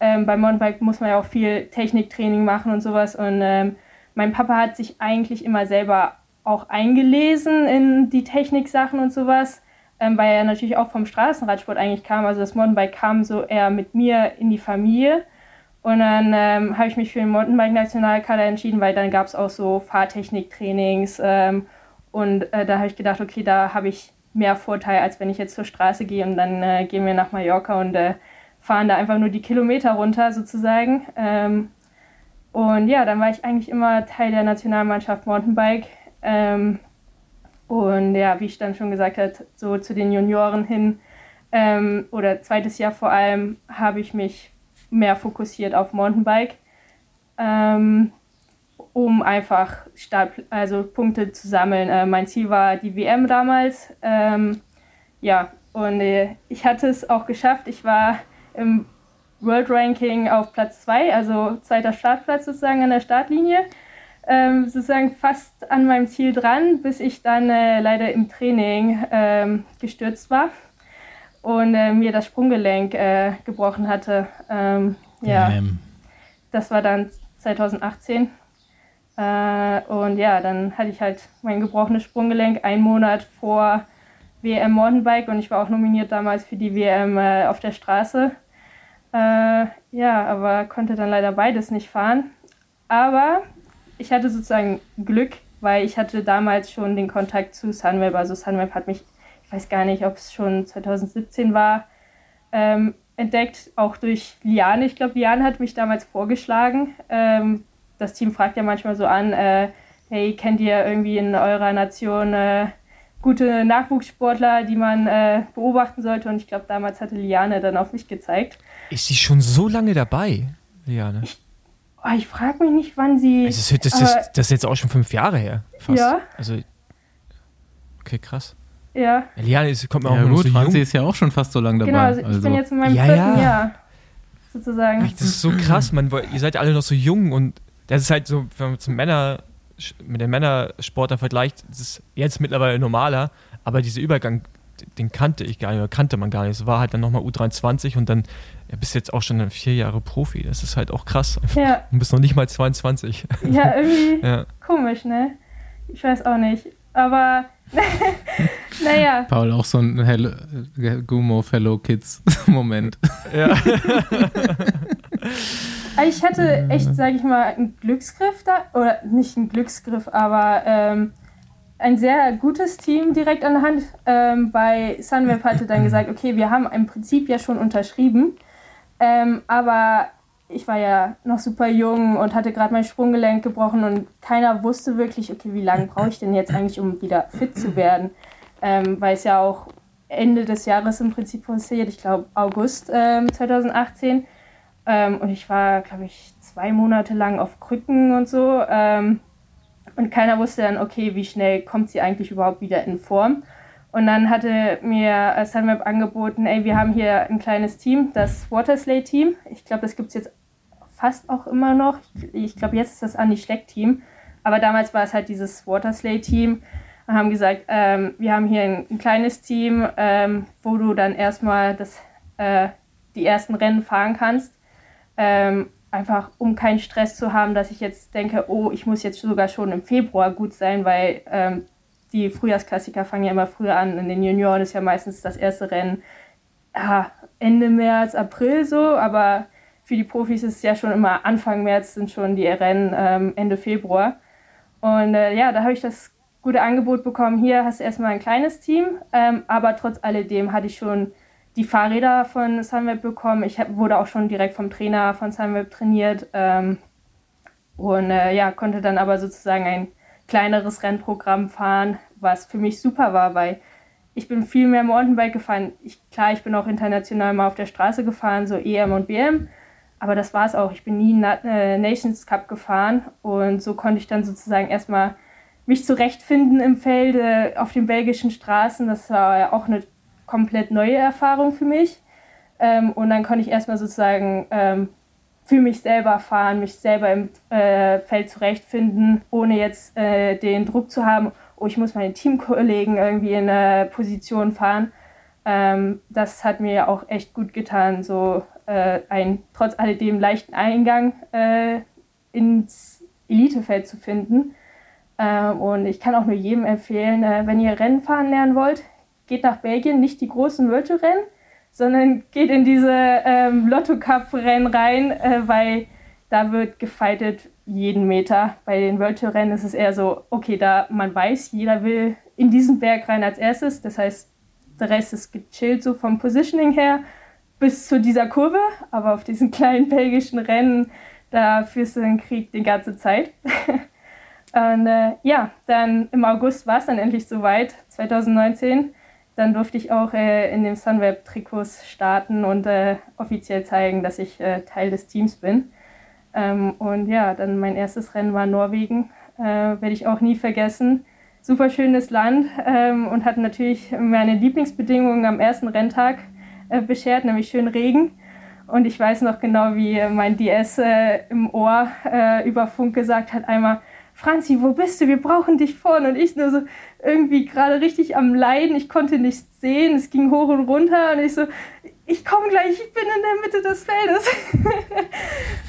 ähm, beim Mountainbike muss man ja auch viel Techniktraining machen und sowas. Und ähm, mein Papa hat sich eigentlich immer selber auch eingelesen in die Techniksachen und sowas, ähm, weil er natürlich auch vom Straßenradsport eigentlich kam. Also das Mountainbike kam so eher mit mir in die Familie. Und dann ähm, habe ich mich für den Mountainbike-Nationalkader entschieden, weil dann gab es auch so Fahrtechniktrainings. Ähm, und äh, da habe ich gedacht, okay, da habe ich mehr Vorteil, als wenn ich jetzt zur Straße gehe und dann äh, gehen wir nach Mallorca und äh, fahren da einfach nur die Kilometer runter sozusagen. Ähm, und ja, dann war ich eigentlich immer Teil der Nationalmannschaft Mountainbike. Ähm, und ja, wie ich dann schon gesagt habe, so zu den Junioren hin ähm, oder zweites Jahr vor allem habe ich mich mehr fokussiert auf Mountainbike, ähm, um einfach Start, also Punkte zu sammeln. Äh, mein Ziel war die WM damals. Ähm, ja, und äh, ich hatte es auch geschafft. Ich war im World Ranking auf Platz 2, also zweiter Startplatz sozusagen an der Startlinie. Ähm, sozusagen fast an meinem Ziel dran, bis ich dann äh, leider im Training ähm, gestürzt war und äh, mir das Sprunggelenk äh, gebrochen hatte. Ähm, ja, Ähm, das war dann 2018. Äh, und ja, dann hatte ich halt mein gebrochenes Sprunggelenk einen Monat vor WM Mountainbike und ich war auch nominiert damals für die WM äh, auf der Straße. Äh, ja, aber konnte dann leider beides nicht fahren. Aber ich hatte sozusagen Glück, weil ich hatte damals schon den Kontakt zu Sunweb. Also Sunweb hat mich, ich weiß gar nicht, ob es schon 2017 war, ähm, entdeckt, auch durch Liane. Ich glaube, Liane hat mich damals vorgeschlagen. Ähm, das Team fragt ja manchmal so an, äh, hey, kennt ihr irgendwie in eurer Nation äh, gute Nachwuchssportler, die man äh, beobachten sollte? Und ich glaube, damals hatte Liane dann auf mich gezeigt. Ist sie schon so lange dabei, Liane? Oh, ich frage mich nicht, wann sie. Also das, das, das, das ist jetzt auch schon fünf Jahre her. Fast. Ja. Also, okay, krass. Ja, Ja, Liane ist, kommt mir auch ja noch gut, so Franzi ist ja auch schon fast so lange dabei. genau. Also ich also, bin jetzt in meinem Ja, vierten ja. Jahr. Sozusagen. Das ist so krass, man, ihr seid alle noch so jung und das ist halt so, wenn man zum Männer, mit den Männersportler vergleicht, das ist jetzt mittlerweile normaler, aber dieser Übergang, den kannte ich gar nicht, oder kannte man gar nicht. Es war halt dann nochmal U23 und dann ja, bist jetzt auch schon vier Jahre Profi. Das ist halt auch krass. Ja, <laughs> Du bist noch nicht mal 22. ja, irgendwie <laughs> ja. komisch, ne? Ich weiß auch nicht. Aber, <laughs> naja, Paul, auch so ein Hello, äh, Gumo Fellow Kids <laughs> Moment. ja. <laughs> Ich hatte echt, sage ich mal, einen Glücksgriff da, oder nicht einen Glücksgriff, aber ähm, ein sehr gutes Team direkt an der Hand. Ähm, bei Sunweb hatte dann gesagt, okay, wir haben im Prinzip ja schon unterschrieben, ähm, aber ich war ja noch super jung und hatte gerade mein Sprunggelenk gebrochen und keiner wusste wirklich, okay, wie lange brauche ich denn jetzt eigentlich, um wieder fit zu werden? Ähm, weil es ja auch Ende des Jahres im Prinzip passiert, ich glaube August ähm, 2018. Ähm, und ich war, glaube ich, zwei Monate lang auf Krücken und so. Ähm, und keiner wusste dann, okay, wie schnell kommt sie eigentlich überhaupt wieder in Form. Und dann hatte mir Sunweb angeboten, ey, wir haben hier ein kleines Team, das Waterslay-Team. Ich glaube, das gibt es jetzt fast auch immer noch. Ich glaube, jetzt ist das Andy Schleck-Team. Aber damals war es halt dieses Waterslay-Team. Wir haben gesagt, ähm, wir haben hier ein, ein kleines Team, ähm, wo du dann erstmal das, äh, die ersten Rennen fahren kannst. Ähm, einfach um keinen Stress zu haben, dass ich jetzt denke, oh, ich muss jetzt sogar schon im Februar gut sein, weil ähm, die Frühjahrsklassiker fangen ja immer früher an. In den Junioren ist ja meistens das erste Rennen ja, Ende März, April so, aber für die Profis ist es ja schon immer Anfang März sind schon die Rennen ähm, Ende Februar. Und äh, ja, da habe ich das gute Angebot bekommen. Hier hast du erstmal ein kleines Team, ähm, aber trotz alledem hatte ich schon die Fahrräder von Sunweb bekommen. Ich hab, wurde auch schon direkt vom Trainer von Sunweb trainiert ähm, und äh, ja, konnte dann aber sozusagen ein kleineres Rennprogramm fahren, was für mich super war, weil ich bin viel mehr Mountainbike gefahren. Ich, klar, ich bin auch international mal auf der Straße gefahren, so EM und WM, aber das war es auch. Ich bin nie Na äh, Nations Cup gefahren und so konnte ich dann sozusagen erstmal mich zurechtfinden im Felde auf den belgischen Straßen. Das war ja auch eine komplett neue Erfahrung für mich. Ähm, und dann konnte ich erstmal sozusagen ähm, für mich selber fahren, mich selber im äh, Feld zurechtfinden, ohne jetzt äh, den Druck zu haben, oh, ich muss meine Teamkollegen irgendwie in eine Position fahren. Ähm, das hat mir auch echt gut getan, so äh, einen trotz alledem leichten Eingang äh, ins Elitefeld zu finden. Äh, und ich kann auch nur jedem empfehlen, äh, wenn ihr Rennen fahren lernen wollt, geht nach Belgien, nicht die großen World Rennen, sondern geht in diese ähm, Lotto Cup Rennen rein, äh, weil da wird gefeitet jeden Meter. Bei den World Rennen ist es eher so, okay, da man weiß, jeder will in diesen Berg rein als erstes. Das heißt, der Rest ist gechillt so vom Positioning her bis zu dieser Kurve, aber auf diesen <laughs> kleinen belgischen Rennen, da führst du den Krieg die ganze Zeit. <laughs> und äh, ja, dann im August war es dann endlich soweit, 2019. Dann durfte ich auch äh, in dem Sunweb-Trikots starten und äh, offiziell zeigen, dass ich äh, Teil des Teams bin. Ähm, und ja, dann mein erstes Rennen war Norwegen, äh, werde ich auch nie vergessen. Super schönes Land ähm, und hatte natürlich meine Lieblingsbedingungen am ersten Renntag äh, beschert, nämlich schön Regen. Und ich weiß noch genau, wie mein DS äh, im Ohr äh, über Funk gesagt hat, einmal, Franzi, wo bist du? Wir brauchen dich vorne. Und ich nur so irgendwie gerade richtig am Leiden. Ich konnte nichts sehen. Es ging hoch und runter. Und ich so, ich komme gleich, ich bin in der Mitte des Feldes.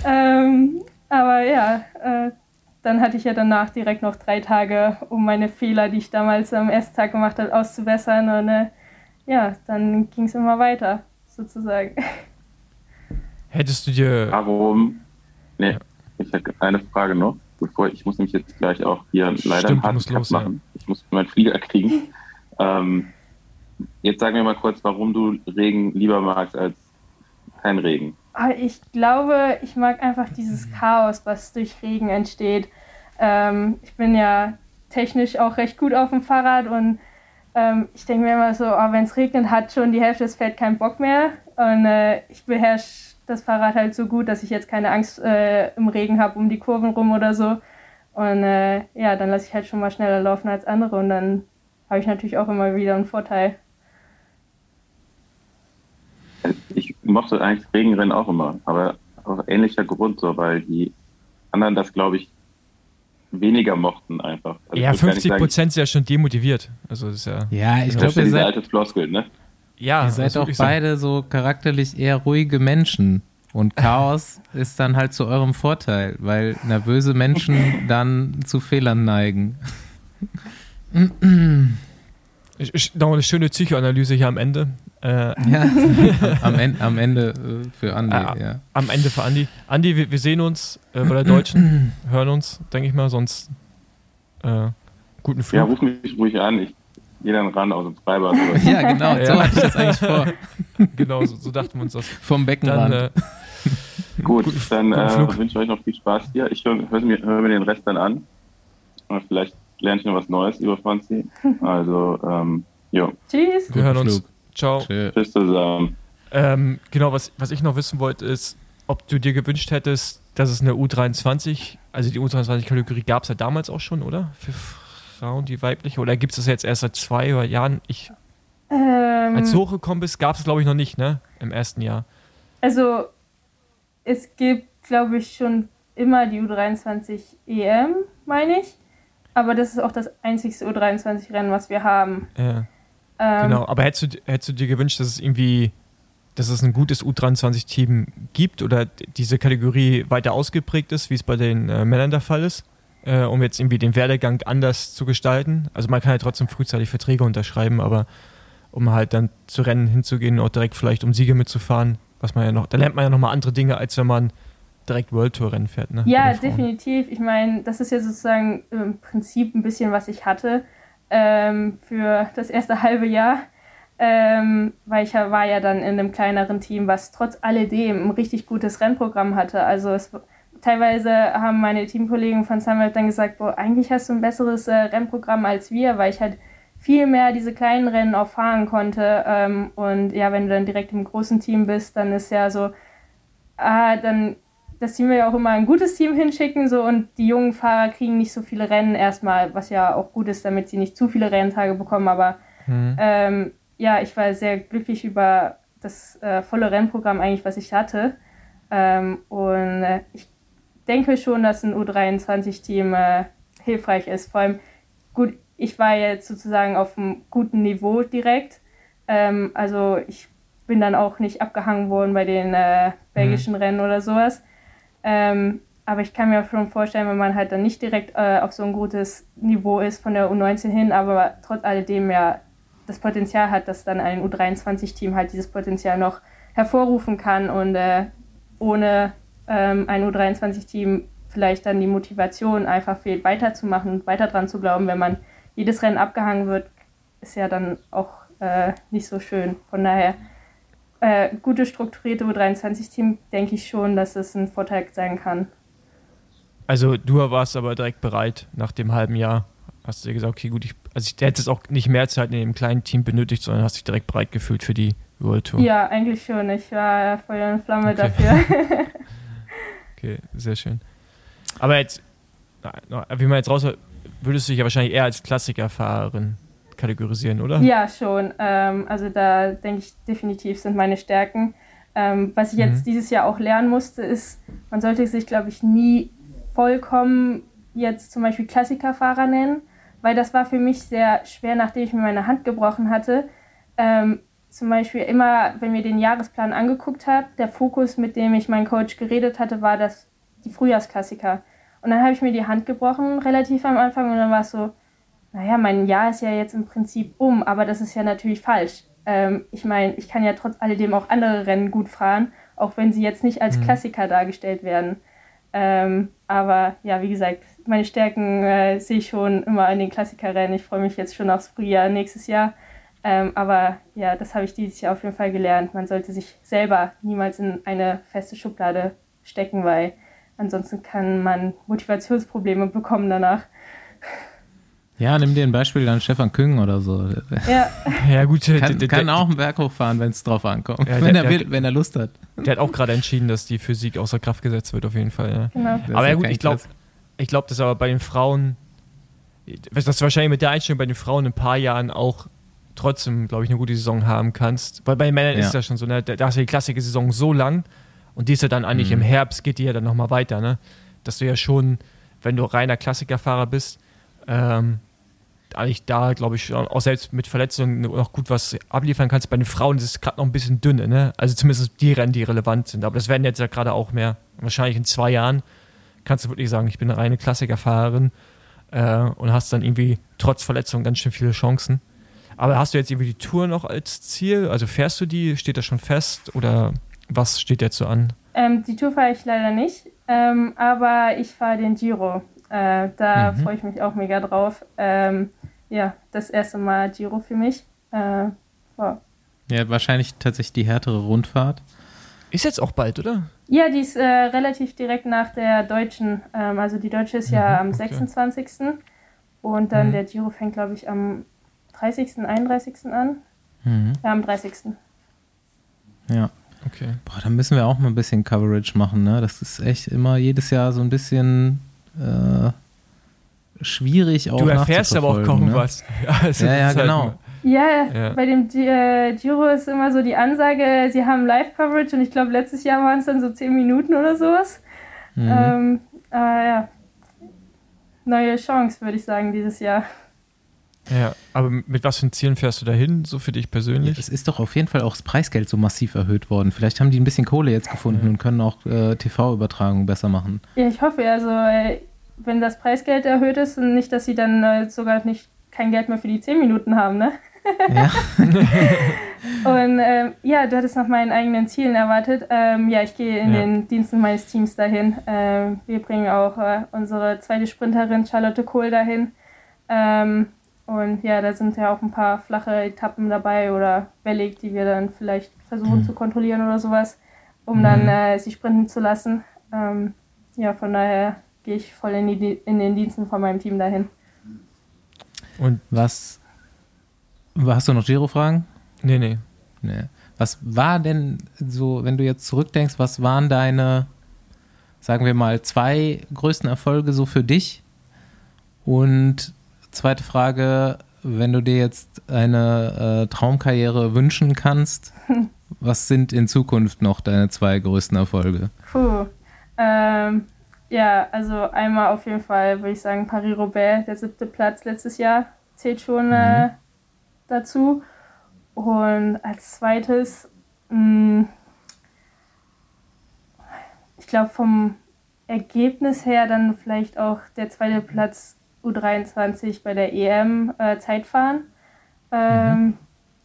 <laughs> ähm, aber ja, äh, dann hatte ich ja danach direkt noch drei Tage, um meine Fehler, die ich damals am ersten Tag gemacht habe, auszubessern. Und äh, ja, dann ging es immer weiter, sozusagen. <laughs> Hättest du dir. Warum? Nee, ich hätte eine Frage noch, bevor ich muss nämlich jetzt gleich auch hier leider Stimmt, einen harten Cut machen. Ja. Ich muss meinen Flieger kriegen. <laughs> ähm, jetzt sag mir mal kurz, warum du Regen lieber magst als kein Regen. Ah, ich glaube, ich mag einfach dieses Chaos, was durch Regen entsteht. Ähm, ich bin ja technisch auch recht gut auf dem Fahrrad und ähm, ich denke mir immer so, oh, wenn es regnet, hat schon die Hälfte des Felds keinen Bock mehr. Und äh, ich beherrsche das Fahrrad halt so gut, dass ich jetzt keine Angst äh, im Regen habe um die Kurven rum oder so. Und äh, ja, dann lasse ich halt schon mal schneller laufen als andere und dann habe ich natürlich auch immer wieder einen Vorteil. Ich mochte eigentlich Regenrennen auch immer, aber aus ähnlicher Grund so, weil die anderen das, glaube ich, weniger mochten einfach. Also ja, 50 Prozent sind ja schon demotiviert. Also das ist ja. Ja, ich glaube, ihr seid alte Floskel, ne? Ja, ihr seid auch beide so charakterlich eher ruhige Menschen. Und Chaos <laughs> ist dann halt zu eurem Vorteil, weil nervöse Menschen <laughs> dann zu Fehlern neigen. ich, ich, noch eine schöne Psychoanalyse hier am Ende. Äh, ja, <laughs> am, Ende, am Ende äh, für Andi. Äh, ja. Am Ende für Andi. Andi, wir, wir sehen uns äh, bei der Deutschen, <clears throat> hören uns, denke ich mal, sonst äh, guten Flug. Ja, ruf mich ruhig an, ich gehe dann ran aus dem Freibad. <laughs> ja, genau, so hatte ich das eigentlich vor. <laughs> genau, so, so, dachten wir uns das. Vom Beckenrand. Dann, Gut, dann äh, wünsche ich euch noch viel Spaß hier. Ich höre hör mir, hör mir den Rest dann an. Und vielleicht lerne ich noch was Neues über Franzi. Also, ähm, jo. Tschüss. Wir hören uns. Ciao. Tschüss zusammen. Ähm, genau, was, was ich noch wissen wollte, ist, ob du dir gewünscht hättest, dass es eine U23, also die U23-Kategorie gab es ja damals auch schon, oder? Für Frauen, die weibliche, oder gibt es das jetzt erst seit zwei Jahren? Ich, Ähm, als du hochgekommen bist, gab es glaube ich noch nicht, ne? Im ersten Jahr. Also, es gibt, glaube ich, schon immer die U23 EM, meine ich. Aber das ist auch das einzigste U23-Rennen, was wir haben. Ja, Ähm, genau. Aber hättest du, hättest du dir gewünscht, dass es irgendwie, dass es ein gutes U23-Team gibt oder diese Kategorie weiter ausgeprägt ist, wie es bei den äh, Männern der Fall ist, äh, um jetzt irgendwie den Werdegang anders zu gestalten? Also man kann ja trotzdem frühzeitig Verträge unterschreiben, aber um halt dann zu Rennen hinzugehen und auch direkt vielleicht um Siege mitzufahren, was man ja noch, da lernt man ja nochmal andere Dinge, als wenn man direkt World Tour Rennen fährt, ne? Ja, definitiv. Ich meine, das ist ja sozusagen im Prinzip ein bisschen, was ich hatte ähm, für das erste halbe Jahr. Ähm, weil ich war ja dann in einem kleineren Team, was trotz alledem ein richtig gutes Rennprogramm hatte. Also es, teilweise haben meine Teamkollegen von Sunweb dann gesagt, boah, eigentlich hast du ein besseres äh, Rennprogramm als wir, weil ich halt viel mehr diese kleinen Rennen auch fahren konnte. Ähm, und ja, wenn du dann direkt im großen Team bist, dann ist ja so, ah, dann das Team will ja auch immer ein gutes Team hinschicken, so und die jungen Fahrer kriegen nicht so viele Rennen erstmal, was ja auch gut ist, damit sie nicht zu viele Renntage bekommen. Aber Mhm. ähm, ja, ich war sehr glücklich über das äh, volle Rennprogramm eigentlich, was ich hatte. Ähm, und äh, ich denke schon, dass ein U23-Team äh, hilfreich ist. Vor allem, gut, ich war jetzt sozusagen auf einem guten Niveau direkt. Ähm, also ich bin dann auch nicht abgehangen worden bei den äh, belgischen Rennen oder sowas. Ähm, aber ich kann mir schon vorstellen, wenn man halt dann nicht direkt äh, auf so ein gutes Niveau ist von der U19 hin, aber trotz alledem ja das Potenzial hat, dass dann ein U23-Team halt dieses Potenzial noch hervorrufen kann und äh, ohne ähm, ein U23-Team vielleicht dann die Motivation einfach fehlt, weiterzumachen und weiter dran zu glauben, wenn man jedes Rennen abgehangen wird, ist ja dann auch äh, nicht so schön. Von daher, äh, gute strukturierte U23-Team denke ich schon, dass es ein Vorteil sein kann. Also du warst aber direkt bereit nach dem halben Jahr. Hast du dir gesagt, okay, gut, ich, also ich hätte es auch nicht mehr Zeit in dem kleinen Team benötigt, sondern hast dich direkt bereit gefühlt für die World Tour. Ja, eigentlich schon. Ich war Feuer und Flamme Okay. dafür. <laughs> Okay, sehr schön. Aber jetzt, wie man jetzt raushört, würdest du dich ja wahrscheinlich eher als Klassikerfahrerin kategorisieren, oder? Ja, schon. Ähm, also da denke ich definitiv sind meine Stärken. Ähm, was ich jetzt Mhm. dieses Jahr auch lernen musste, ist, man sollte sich, glaube ich, nie vollkommen jetzt zum Beispiel Klassikerfahrer nennen, weil das war für mich sehr schwer, nachdem ich mir meine Hand gebrochen hatte. Ähm, zum Beispiel immer, wenn wir den Jahresplan angeguckt haben, der Fokus, mit dem ich meinen Coach geredet hatte, war das die Frühjahrsklassiker. Und dann habe ich mir die Hand gebrochen, relativ am Anfang, und dann war es so, naja, mein Jahr ist ja jetzt im Prinzip um, aber das ist ja natürlich falsch. Ähm, ich meine, ich kann ja trotz alledem auch andere Rennen gut fahren, auch wenn sie jetzt nicht als Mhm. Klassiker dargestellt werden. Ähm, aber ja, wie gesagt, meine Stärken äh, sehe ich schon immer in den Klassikerrennen. Ich freue mich jetzt schon aufs Frühjahr nächstes Jahr. Ähm, aber ja, das habe ich dieses Jahr auf jeden Fall gelernt. Man sollte sich selber niemals in eine feste Schublade stecken, weil ansonsten kann man Motivationsprobleme bekommen danach. Ja, nimm dir ein Beispiel an Stefan Küng oder so. Ja, <laughs> Ja, gut, der, Kann, der, kann der, auch einen Berg hochfahren, wenn es drauf ankommt. Ja, <laughs> wenn der- er der- will, wenn er Lust hat. der hat auch gerade entschieden, dass die Physik außer Kraft gesetzt wird, auf jeden Fall. Ja. genau. Aber ja gut, ich glaube, ich glaube, dass aber bei den Frauen, dass du wahrscheinlich mit der Einstellung bei den Frauen in ein paar Jahren auch trotzdem, glaube ich, eine gute Saison haben kannst. Weil bei den Männern Ja. ist das schon so, ne? da da ist ja die klassische Saison so lang und die ist ja dann eigentlich Mhm. im Herbst, geht die ja dann nochmal weiter, ne? Dass du ja schon, wenn du reiner Klassikerfahrer bist, ähm, eigentlich da, glaube ich, auch selbst mit Verletzungen noch gut was abliefern kannst. Bei den Frauen ist es gerade noch ein bisschen dünne, ne? Also zumindest die Rennen, die relevant sind. Aber das werden jetzt ja gerade auch mehr. Wahrscheinlich in zwei Jahren kannst du wirklich sagen, ich bin eine reine Klassikerfahrerin äh, und hast dann irgendwie trotz Verletzung ganz schön viele Chancen. Aber hast du jetzt irgendwie die Tour noch als Ziel? Also fährst du die? Steht das schon fest? Oder was steht jetzt so an? Ähm, die Tour fahre ich leider nicht, ähm, aber ich fahre den Giro. Äh, da Mhm. freue ich mich auch mega drauf. Ähm, ja, das erste Mal Giro für mich. Äh, wow. Ja, wahrscheinlich tatsächlich die härtere Rundfahrt. Ist jetzt auch bald, oder? Ja, die ist äh, relativ direkt nach der deutschen. Ähm, also die deutsche ist ja Mhm, am okay. 26. Und dann Mhm. der Giro fängt, glaube ich, am 30., 31. an. Mhm. Ja, am 30. Ja. Okay. Boah, da müssen wir auch mal ein bisschen Coverage machen, ne? Das ist echt immer jedes Jahr so ein bisschen äh, schwierig auch Du erfährst aber auch kaum ne? was. <laughs> Also Ja, ja, halt genau. immer- Ja, Ja. bei dem äh, Giro ist immer so die Ansage, sie haben Live-Coverage und ich glaube, letztes Jahr waren es dann so 10 Minuten oder sowas. Mhm. Ähm, aber ja, neue Chance, würde ich sagen, dieses Jahr. Ja, aber mit was für Zielen fährst du dahin, so für dich Ja, persönlich? es ist doch auf jeden Fall auch das Preisgeld so massiv erhöht worden. Vielleicht haben die ein bisschen Kohle jetzt gefunden Ja. und können auch äh, TV-Übertragungen besser machen. Ja, ich hoffe, also äh, wenn das Preisgeld erhöht ist und nicht, dass sie dann äh, sogar nicht kein Geld mehr für die 10 Minuten haben, ne? Ja. <laughs> Und ähm, ja, du hattest nach meinen eigenen Zielen erwartet. Ähm, ja, ich gehe in Ja. den Diensten meines Teams dahin. Ähm, wir bringen auch äh, unsere zweite Sprinterin Charlotte Kohl dahin. Ähm, und ja, da sind ja auch ein paar flache Etappen dabei oder wellig, die wir dann vielleicht versuchen Mhm. zu kontrollieren oder sowas, um dann Mhm. äh, sie sprinten zu lassen. Ähm, ja, von daher gehe ich voll in, die, in den Diensten von meinem Team dahin. Und Was. Hast du noch Giro-Fragen? nee, nee. Nee. Was war denn so, wenn du jetzt zurückdenkst, was waren deine, sagen wir mal, zwei größten Erfolge so für dich? Und zweite Frage, wenn du dir jetzt eine äh, Traumkarriere wünschen kannst, <laughs> was sind in Zukunft noch deine zwei größten Erfolge? Puh. Ähm, ja, also einmal auf jeden Fall würde ich sagen Paris-Roubaix, der siebte Platz letztes Jahr, zählt schon äh, dazu. Und als zweites, mh, ich glaube vom Ergebnis her dann vielleicht auch der zweite Platz U23 bei der EM äh, Zeitfahren. Ähm,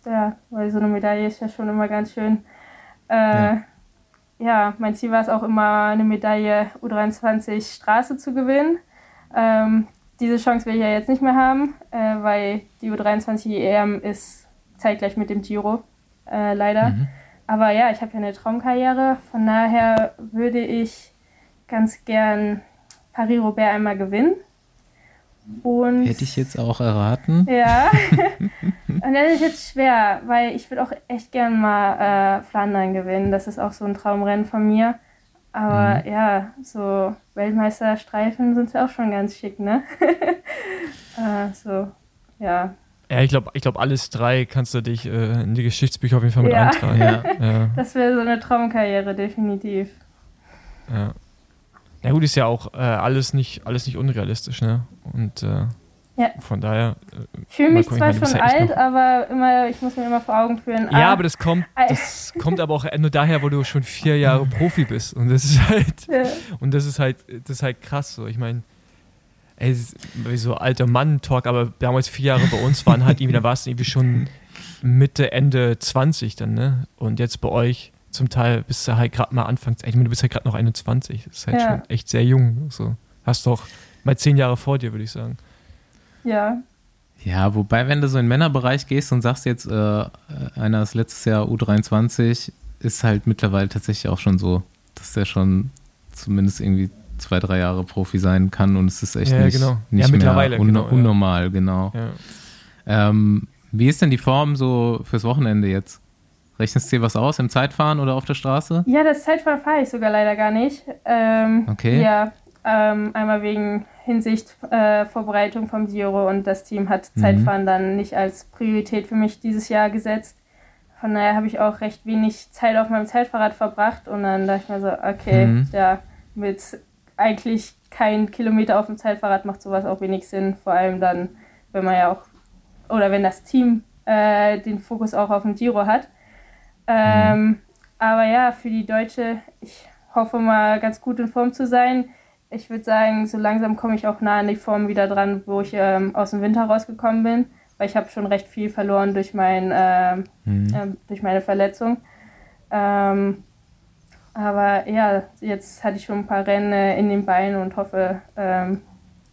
Ja, weil so eine Medaille ist ja schon immer ganz schön. Äh, Ja. Ja, mein Ziel war es auch immer, eine Medaille U23 Straße zu gewinnen. Ähm, diese Chance will ich ja jetzt nicht mehr haben, äh, weil die U23 EM ist zeitgleich mit dem Giro, äh, leider. Mhm. Aber ja, ich habe ja eine Traumkarriere, von daher würde ich ganz gern Paris-Roubaix einmal gewinnen. Und Hätte ich jetzt auch erraten. ja. <laughs> <laughs> Und das ist jetzt schwer, weil ich würde auch echt gern mal äh, Flandern gewinnen. Das ist auch so ein Traumrennen von mir. Aber ja, so Weltmeisterstreifen sind ja auch schon ganz schick, ne? <laughs> äh, so, ja. Ja, ich glaube, ich glaub, alles drei kannst du dich äh, in die Geschichtsbücher auf jeden Fall mit Ja. eintragen. Ja. Ja, <laughs> Das wäre so eine Traumkarriere, definitiv. ja. Ja gut, ist ja auch äh, alles, nicht, alles nicht unrealistisch, ne? Und äh, Ja. von daher. Ich fühle mich zwar schon ja alt, aber immer, ich muss mir immer vor Augen führen. ja, ah, aber das kommt, Ei. das <laughs> kommt aber auch nur daher, wo du schon vier Jahre Profi bist. Und das ist halt, äh, und das ist halt, das ist halt krass so. Ich meine, wie so alter Mann-Talk, aber damals vier Jahre bei uns waren halt irgendwie, da warst du irgendwie schon Mitte, Ende 20 dann, ne? Und jetzt bei euch zum Teil bist du halt gerade mal Anfang, ich meine, du bist halt gerade noch 21. Das ist halt Ja. schon echt sehr jung. So. Hast doch mal zehn Jahre vor dir, würde ich sagen. Ja. Ja, wobei, wenn du so in den Männerbereich gehst und sagst jetzt, äh, einer ist letztes Jahr U23, ist halt mittlerweile tatsächlich auch schon so, dass der schon zumindest irgendwie zwei, drei Jahre Profi sein kann und es ist echt Ja, nicht, genau. Ja, nicht mittlerweile, mehr un genau, ja. unnormal, genau. Ja. Ähm, wie ist denn die Form so fürs Wochenende jetzt? Rechnest du dir was aus im Zeitfahren oder auf der Straße? Ja, das Zeitfahren fahre ich sogar leider gar nicht. Ähm, Okay. Ja, ähm, einmal wegen Hinsicht äh, Vorbereitung vom Giro und das Team hat Mhm. Zeitfahren dann nicht als Priorität für mich dieses Jahr gesetzt. Von daher habe ich auch recht wenig Zeit auf meinem Zeitfahrrad verbracht und dann dachte ich mir so, okay, Mhm. ja, mit eigentlich kein Kilometer auf dem Zeitfahrrad macht sowas auch wenig Sinn. Vor allem dann, wenn man ja auch, oder wenn das Team äh, den Fokus auch auf dem Giro hat. Ähm, aber ja, für die Deutsche, ich hoffe mal ganz gut in Form zu sein. Ich würde sagen, so langsam komme ich auch nah an die Form wieder dran, wo ich ähm, aus dem Winter rausgekommen bin, weil ich habe schon recht viel verloren durch, mein, ähm, Mhm. ähm, durch meine Verletzung. Ähm, aber ja, jetzt hatte ich schon ein paar Rennen äh, in den Beinen und hoffe, ähm,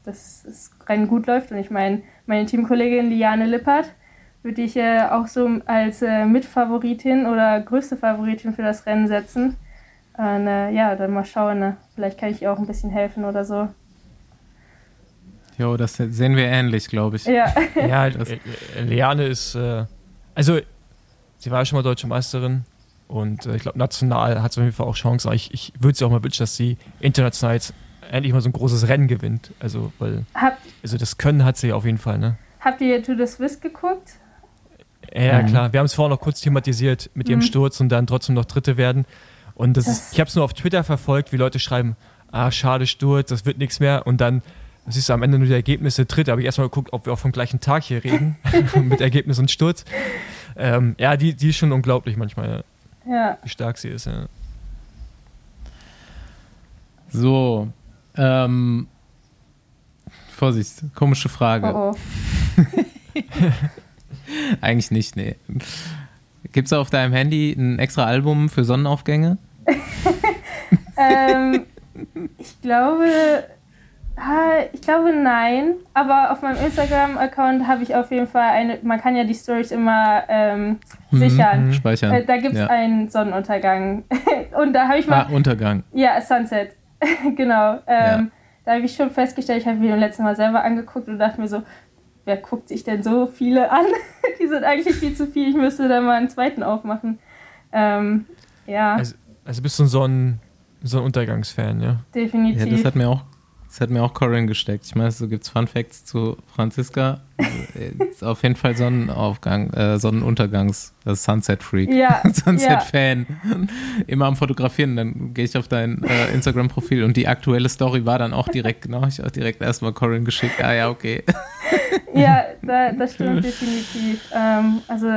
dass das Rennen gut läuft. Und ich meine, meine Teamkollegin Liane Lippert würde ich äh, auch so als äh, Mitfavoritin oder größte Favoritin für das Rennen setzen. Und, äh, ja, dann mal schauen, ne? vielleicht kann ich ihr auch ein bisschen helfen oder so. Jo, das sehen wir ähnlich, glaube ich. Ja, <laughs> Ja, äh, Leane ist, äh, also sie war ja schon mal deutsche Meisterin und äh, ich glaube, national hat sie auf jeden Fall auch Chancen. Aber ich, ich würde sie auch mal wünschen, dass sie international jetzt endlich mal so ein großes Rennen gewinnt. Also, weil, Hab, also das Können hat sie auf jeden Fall, ne? habt ihr To the Swiss geguckt? Ja, Mhm. klar. Wir haben es vorhin noch kurz thematisiert mit ihrem Mhm. Sturz und dann trotzdem noch Dritte werden. Und das, Das- ist, ich habe es nur auf Twitter verfolgt, wie Leute schreiben, ah, schade Sturz, das wird nichts mehr. Und dann siehst du am Ende nur die Ergebnisse Dritte. Habe ich erstmal geguckt, ob wir auch vom gleichen Tag hier reden, <laughs> <laughs> mit Ergebnis und Sturz. Ähm, ja, die, die ist schon unglaublich manchmal, ja, Ja, wie stark sie ist. Ja. So, ähm, Vorsicht, komische Frage. oh oh. <laughs> Eigentlich nicht, nee. Gibt es auf deinem Handy ein extra Album für Sonnenaufgänge? <laughs> ähm, ich glaube, ich glaube nein. Aber auf meinem Instagram-Account habe ich auf jeden Fall eine. Man kann ja die Stories immer ähm, sichern. Mhm, Speichern. Äh, da gibt es ja. einen Sonnenuntergang. <laughs> Und da habe ich mal. Ah, Untergang. Ja, Sunset. <laughs> genau. Ja. Ähm, Da habe ich schon festgestellt, ich habe mir beim letzten Mal selber angeguckt und dachte mir so, wer guckt sich denn so viele an? <laughs> Die sind eigentlich viel zu viel. Ich müsste da mal einen zweiten aufmachen. Ähm, ja, Also, also bist du so ein, so ein Untergangsfan, ja? definitiv. Ja, das hat mir auch, das hat mir auch Corinne gesteckt. Ich meine, so gibt es Fun Facts zu Franziska. Also, ist auf jeden Fall Sonnenaufgang, äh, Sonnenuntergangs, das Sunset Freak. <laughs> Ja, Sunset Fan. Immer am Fotografieren, dann gehe ich auf dein äh, Instagram-Profil und die aktuelle Story war dann auch direkt, genau, ich auch direkt erstmal Corinne geschickt. Ah ja, okay. <laughs> Ja, da, das stimmt definitiv. Ähm, also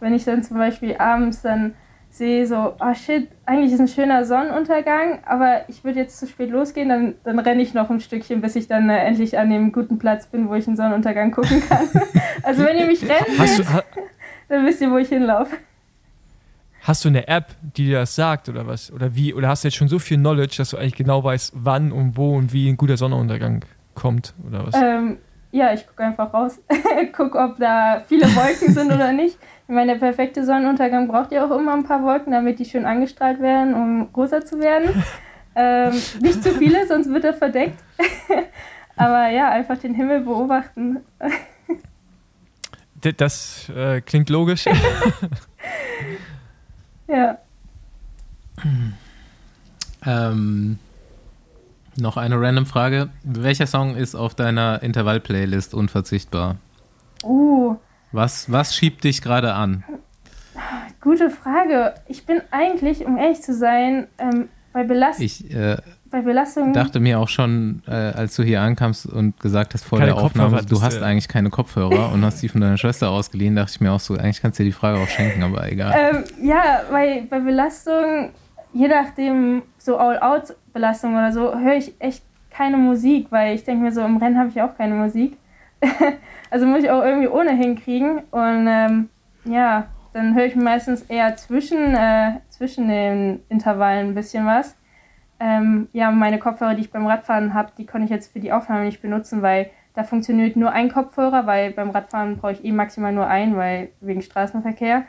wenn ich dann zum Beispiel abends dann sehe, so, oh shit, eigentlich ist ein schöner Sonnenuntergang, aber ich würde jetzt zu spät losgehen, dann, dann renne ich noch ein Stückchen, bis ich dann äh, endlich an dem guten Platz bin, wo ich einen Sonnenuntergang gucken kann. <laughs> also wenn ihr mich rennen seht, ha, dann wisst ihr, wo ich hinlaufe. hast du eine App, die dir das sagt oder was? Oder wie? Oder hast du jetzt schon so viel Knowledge, dass du eigentlich genau weißt, wann und wo und wie ein guter Sonnenuntergang kommt oder was? Ähm, ja, ich gucke einfach raus, <laughs> gucke, ob da viele Wolken sind oder nicht. Ich meine, der perfekte Sonnenuntergang braucht ja auch immer ein paar Wolken, damit die schön angestrahlt werden, um rosa zu werden. <laughs> Ähm, nicht zu viele, sonst wird er verdeckt. <laughs> Aber ja, einfach den Himmel beobachten. Das äh, klingt logisch. Ja. Ähm, noch eine random Frage. Welcher Song ist auf deiner Intervall-Playlist unverzichtbar? Uh, Was, was schiebt dich gerade an? gute Frage. Ich bin eigentlich, um ehrlich zu sein, ähm, bei, Belast Ich äh, bei Belastung. dachte mir auch schon, äh, als du hier ankamst und gesagt hast vor Keine der Aufnahme, du hast äh, eigentlich keine Kopfhörer und hast die von deiner Schwester ausgeliehen, dachte ich mir auch so, eigentlich kannst du dir die Frage auch schenken, aber egal. Ähm, ja, bei, bei Belastung, je nachdem, so All-Out-Belastung oder so, höre ich echt keine Musik, weil ich denke mir so, im Rennen habe ich auch keine Musik. <laughs> also muss ich auch irgendwie ohne hinkriegen. Und ähm, ja, dann höre ich meistens eher zwischen, äh, zwischen den Intervallen ein bisschen was. Ähm, ja, meine Kopfhörer, die ich beim Radfahren habe, die konnte ich jetzt für die Aufnahme nicht benutzen, weil da funktioniert nur ein Kopfhörer, weil beim Radfahren brauche ich eh maximal nur einen, weil wegen Straßenverkehr.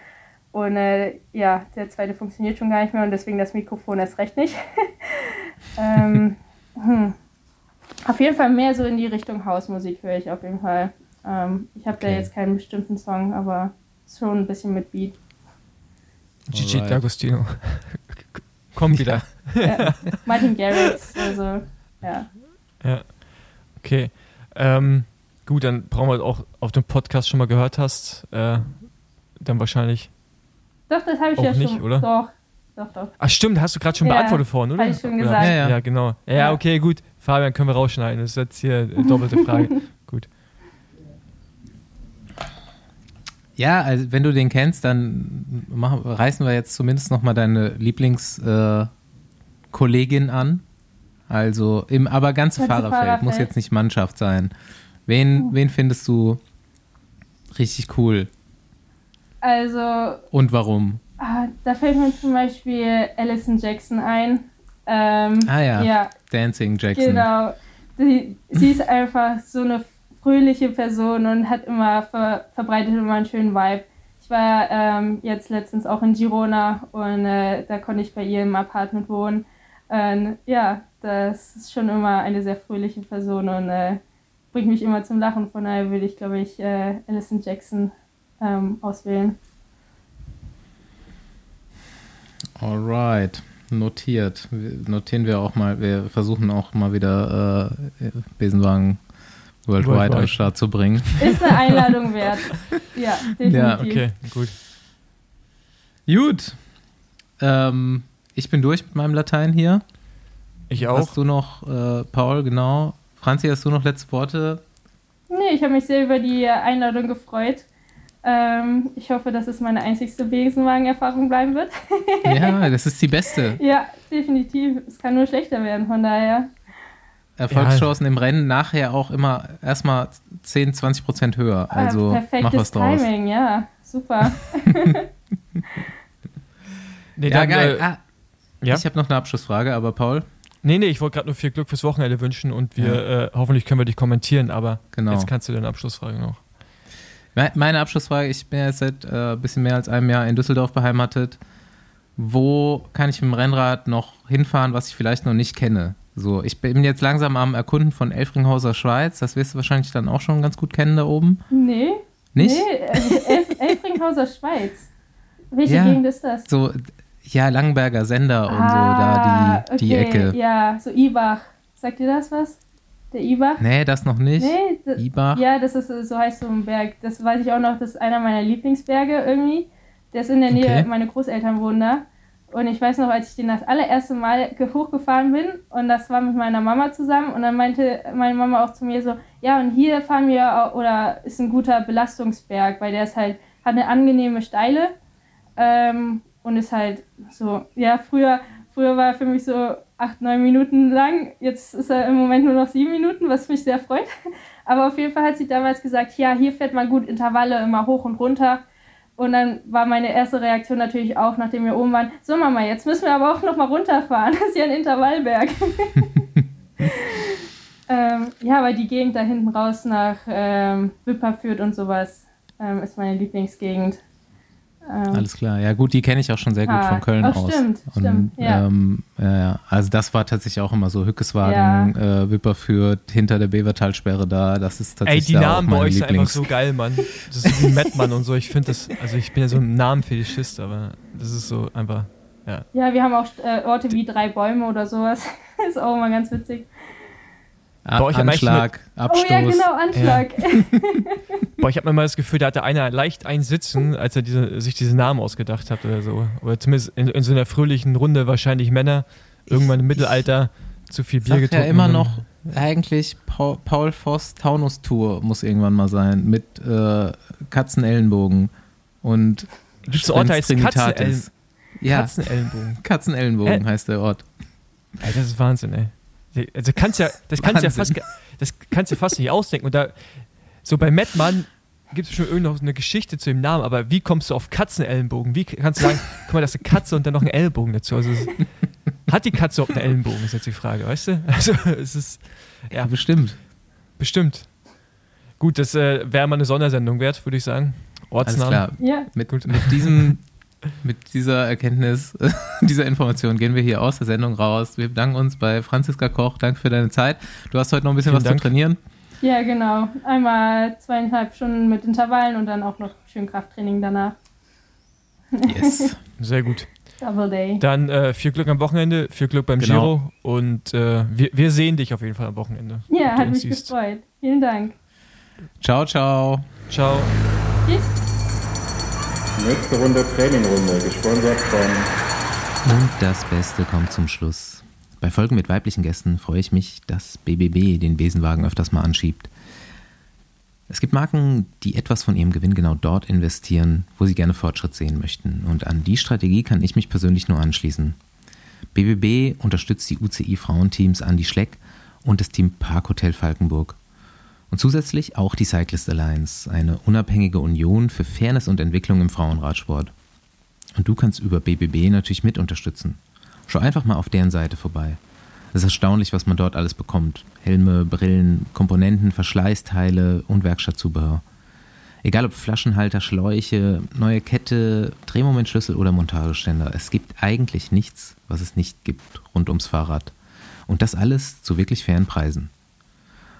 Und äh, ja, der zweite funktioniert schon gar nicht mehr und deswegen das Mikrofon erst recht nicht. <laughs> ähm, hm. Auf jeden Fall mehr so in die Richtung Hausmusik höre ich auf jeden Fall. Ähm, ich habe da Okay. jetzt keinen bestimmten Song, aber schon ein bisschen mit Beat. Gigi. D'Agostino. <laughs> Komm wieder. Ja. Martin Garrix, also ja. Ja. Okay. Ähm, gut, dann brauchen wir auch auf dem Podcast schon mal gehört hast. Äh, dann wahrscheinlich. Doch, das habe ich Auch ja nicht, schon. oder? Doch, doch, doch. Ach stimmt, hast du gerade schon Ja, beantwortet vorhin, oder? hab ich schon Oder- gesagt. Ja, ja. Ja, genau. Ja, Ja. okay, gut. Fabian, können wir rausschneiden. Das ist jetzt hier eine <laughs> doppelte Frage. gut. Ja, also wenn du den kennst, dann machen, reißen wir jetzt zumindest nochmal deine Lieblingskollegin äh, an. Also im aber ganze Ganze Fahrerfeld, Fahrerfeld. muss jetzt nicht Mannschaft sein. Wen, wen findest du richtig cool Also, und warum? ah, da fällt mir zum Beispiel Alison Jackson ein. Ähm, Ah ja, ja, Dancing Jackson. Genau. Sie, sie ist einfach so eine fröhliche Person und hat immer ver verbreitet immer einen schönen Vibe. Ich war ähm, jetzt letztens auch in Girona und äh, da konnte ich bei ihr im Apartment wohnen. Und ja, das ist schon immer eine sehr fröhliche Person und äh, bringt mich immer zum Lachen. Von daher würde ich, glaube ich, äh, Alison Jackson ähm, auswählen. Alright, notiert. Notieren wir auch mal, wir versuchen auch mal wieder äh, Besenwagen Worldwide, Worldwide am Start zu bringen. Ist eine <laughs> Einladung wert. Ja, definitiv. Ja, okay, gut. Gut. Ähm, ich bin durch mit meinem Latein hier. Ich auch. Hast du noch, äh, Paul, genau. Franzi, hast du noch letzte Worte? Nee, ich habe mich sehr über die Einladung gefreut. Ähm, ich hoffe, dass es meine einzigste Besenwagen-Erfahrung bleiben wird. ja, <laughs> das ist die beste. Ja, definitiv. Es kann nur schlechter werden, von daher. Erfolgschancen ja. im Rennen nachher auch immer erstmal 10, 20 Prozent höher. Ah, also ah, mach was draus. Timing, ja, super. <laughs> nee, ja, dann, geil. Äh, ah, ja? Ich habe noch eine Abschlussfrage, aber Paul? Nee, nee, ich wollte gerade nur viel Glück fürs Wochenende wünschen und wir ja. äh, hoffentlich können wir dich kommentieren, aber genau. jetzt kannst du deine Abschlussfrage noch. Meine Abschlussfrage, ich bin jetzt seit ein äh, bisschen mehr als einem Jahr in Düsseldorf beheimatet. Wo kann ich mit dem Rennrad noch hinfahren, was ich vielleicht noch nicht kenne? So, ich bin jetzt langsam am Erkunden von Elfringhauser Schweiz. Das wirst du wahrscheinlich dann auch schon ganz gut kennen da oben. Nee. Nicht? Nee, also Elf <laughs> Elfringhauser Schweiz. Welche ja, Gegend ist das? So, ja, Langenberger Sender und ah, so, da die, die Ecke. Ja, so Ibach. Sagt dir das was? Der Ibach? Nee, das noch nicht. Nee, das, Ibach? Ja, das ist so heißt so ein Berg. Das weiß ich auch noch, das ist einer meiner Lieblingsberge irgendwie. Der ist in der Nähe, okay. meine Großeltern wohnen da. Und ich weiß noch, als ich den das allererste Mal hochgefahren bin und das war mit meiner Mama zusammen und dann meinte meine Mama auch zu mir so, ja und hier fahren wir auch, oder ist ein guter Belastungsberg, weil der ist halt, hat eine angenehme Steile ähm, und ist halt so, ja früher, früher war er für mich so acht, neun Minuten lang, jetzt ist er im Moment nur noch sieben Minuten, was mich sehr freut. <laughs> Aber auf jeden Fall hat sie damals gesagt, ja hier fährt man gut Intervalle immer hoch und runter und dann war meine erste Reaktion natürlich auch, nachdem wir oben waren, so Mama, jetzt müssen wir aber auch noch mal runterfahren. <laughs> Das ist ja ein Intervallberg. <laughs> ähm, ja, aber die Gegend da hinten raus nach ähm, Wipper führt und sowas ähm, ist meine Lieblingsgegend. Ähm, Alles klar, ja gut, die kenne ich auch schon sehr gut ah, von Köln oh, aus. Stimmt, und, stimmt, ja. Ähm, ja. Also das war tatsächlich auch immer so Hückeswagen, ja. äh, Wipperfürth, hinter der Bevertalsperre da, das ist tatsächlich Ey, die Namen bei euch sind einfach so geil, Mann. Das ist wie Mettmann und so, ich finde das, also ich bin ja so ein Namenfetischist, aber das ist so einfach, ja. Ja, wir haben auch äh, Orte wie drei Bäume oder sowas, <laughs> ist auch immer ganz witzig. Boah, ich Anschlag, Abstoß. Oh ja, genau, Anschlag. Ja. <laughs> Boah, ich habe mir mal das Gefühl, da hatte einer leicht ein Sitzen, als er diese, sich diesen Namen ausgedacht hat oder so. Oder zumindest in, in so einer fröhlichen Runde wahrscheinlich Männer, irgendwann im Mittelalter, zu viel Bier getrunken. ja immer noch eigentlich Paul, Paul Voss Taunus Tour muss irgendwann mal sein mit äh, Katzenellenbogen und Gibt es Ort heißt Katzenellen ja. Katzenellenbogen. Katzenellenbogen äh? heißt der Ort. Ey, das ist Wahnsinn, ey. Also kannst ja, das kannst ja fast, das kannst ja fast nicht ausdenken. Und da, so bei Mettmann gibt es schon irgendwie noch eine Geschichte zu dem Namen, aber wie kommst du auf Katzenellenbogen? Wie kannst du sagen, <laughs> guck mal, das ist eine Katze und dann noch ein Ellenbogen dazu? Also es, hat die Katze auch einen Ellenbogen, ist jetzt die Frage, weißt du? Also es ist, ja. Bestimmt. Bestimmt. Gut, das äh, wäre mal eine Sondersendung wert, würde ich sagen. Ortsnamen. Alles klar. Ja. Mit, mit diesem mit dieser Erkenntnis, <laughs> dieser Information gehen wir hier aus der Sendung raus. Wir bedanken uns bei Franziska Koch. Danke für deine Zeit. Du hast heute noch ein bisschen Vielen was Dank. zu trainieren. Ja, genau. Einmal zweieinhalb Stunden mit Intervallen und dann auch noch schön Krafttraining danach. Yes. <laughs> Sehr gut. Double Day. Dann äh, viel Glück am Wochenende, viel Glück beim genau. Giro und äh, wir, wir, sehen dich auf jeden Fall am Wochenende. Ja, hat mich siehst. gefreut. Vielen Dank. Ciao, ciao. Ciao. Tschüss. Nächste Runde Trainingrunde, gesponsert von. Und das Beste kommt zum Schluss. Bei Folgen mit weiblichen Gästen freue ich mich, dass BBB den Besenwagen öfters mal anschiebt. Es gibt Marken, die etwas von ihrem Gewinn genau dort investieren, wo sie gerne Fortschritt sehen möchten. Und an die Strategie kann ich mich persönlich nur anschließen. BBB unterstützt die UCI-Frauenteams Andi Schleck und das Team Parkhotel Falkenburg. Und zusätzlich auch die Cyclist Alliance, eine unabhängige Union für Fairness und Entwicklung im Frauenradsport. Und du kannst über BBB natürlich mit unterstützen. Schau einfach mal auf deren Seite vorbei. Es ist erstaunlich, was man dort alles bekommt. Helme, Brillen, Komponenten, Verschleißteile und Werkstattzubehör. Egal ob Flaschenhalter, Schläuche, neue Kette, Drehmomentschlüssel oder Montageständer. Es gibt eigentlich nichts, was es nicht gibt rund ums Fahrrad. Und das alles zu wirklich fairen Preisen.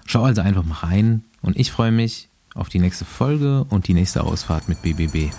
Schau also einfach mal rein und ich freue mich auf die nächste Folge und die nächste Ausfahrt mit BBB.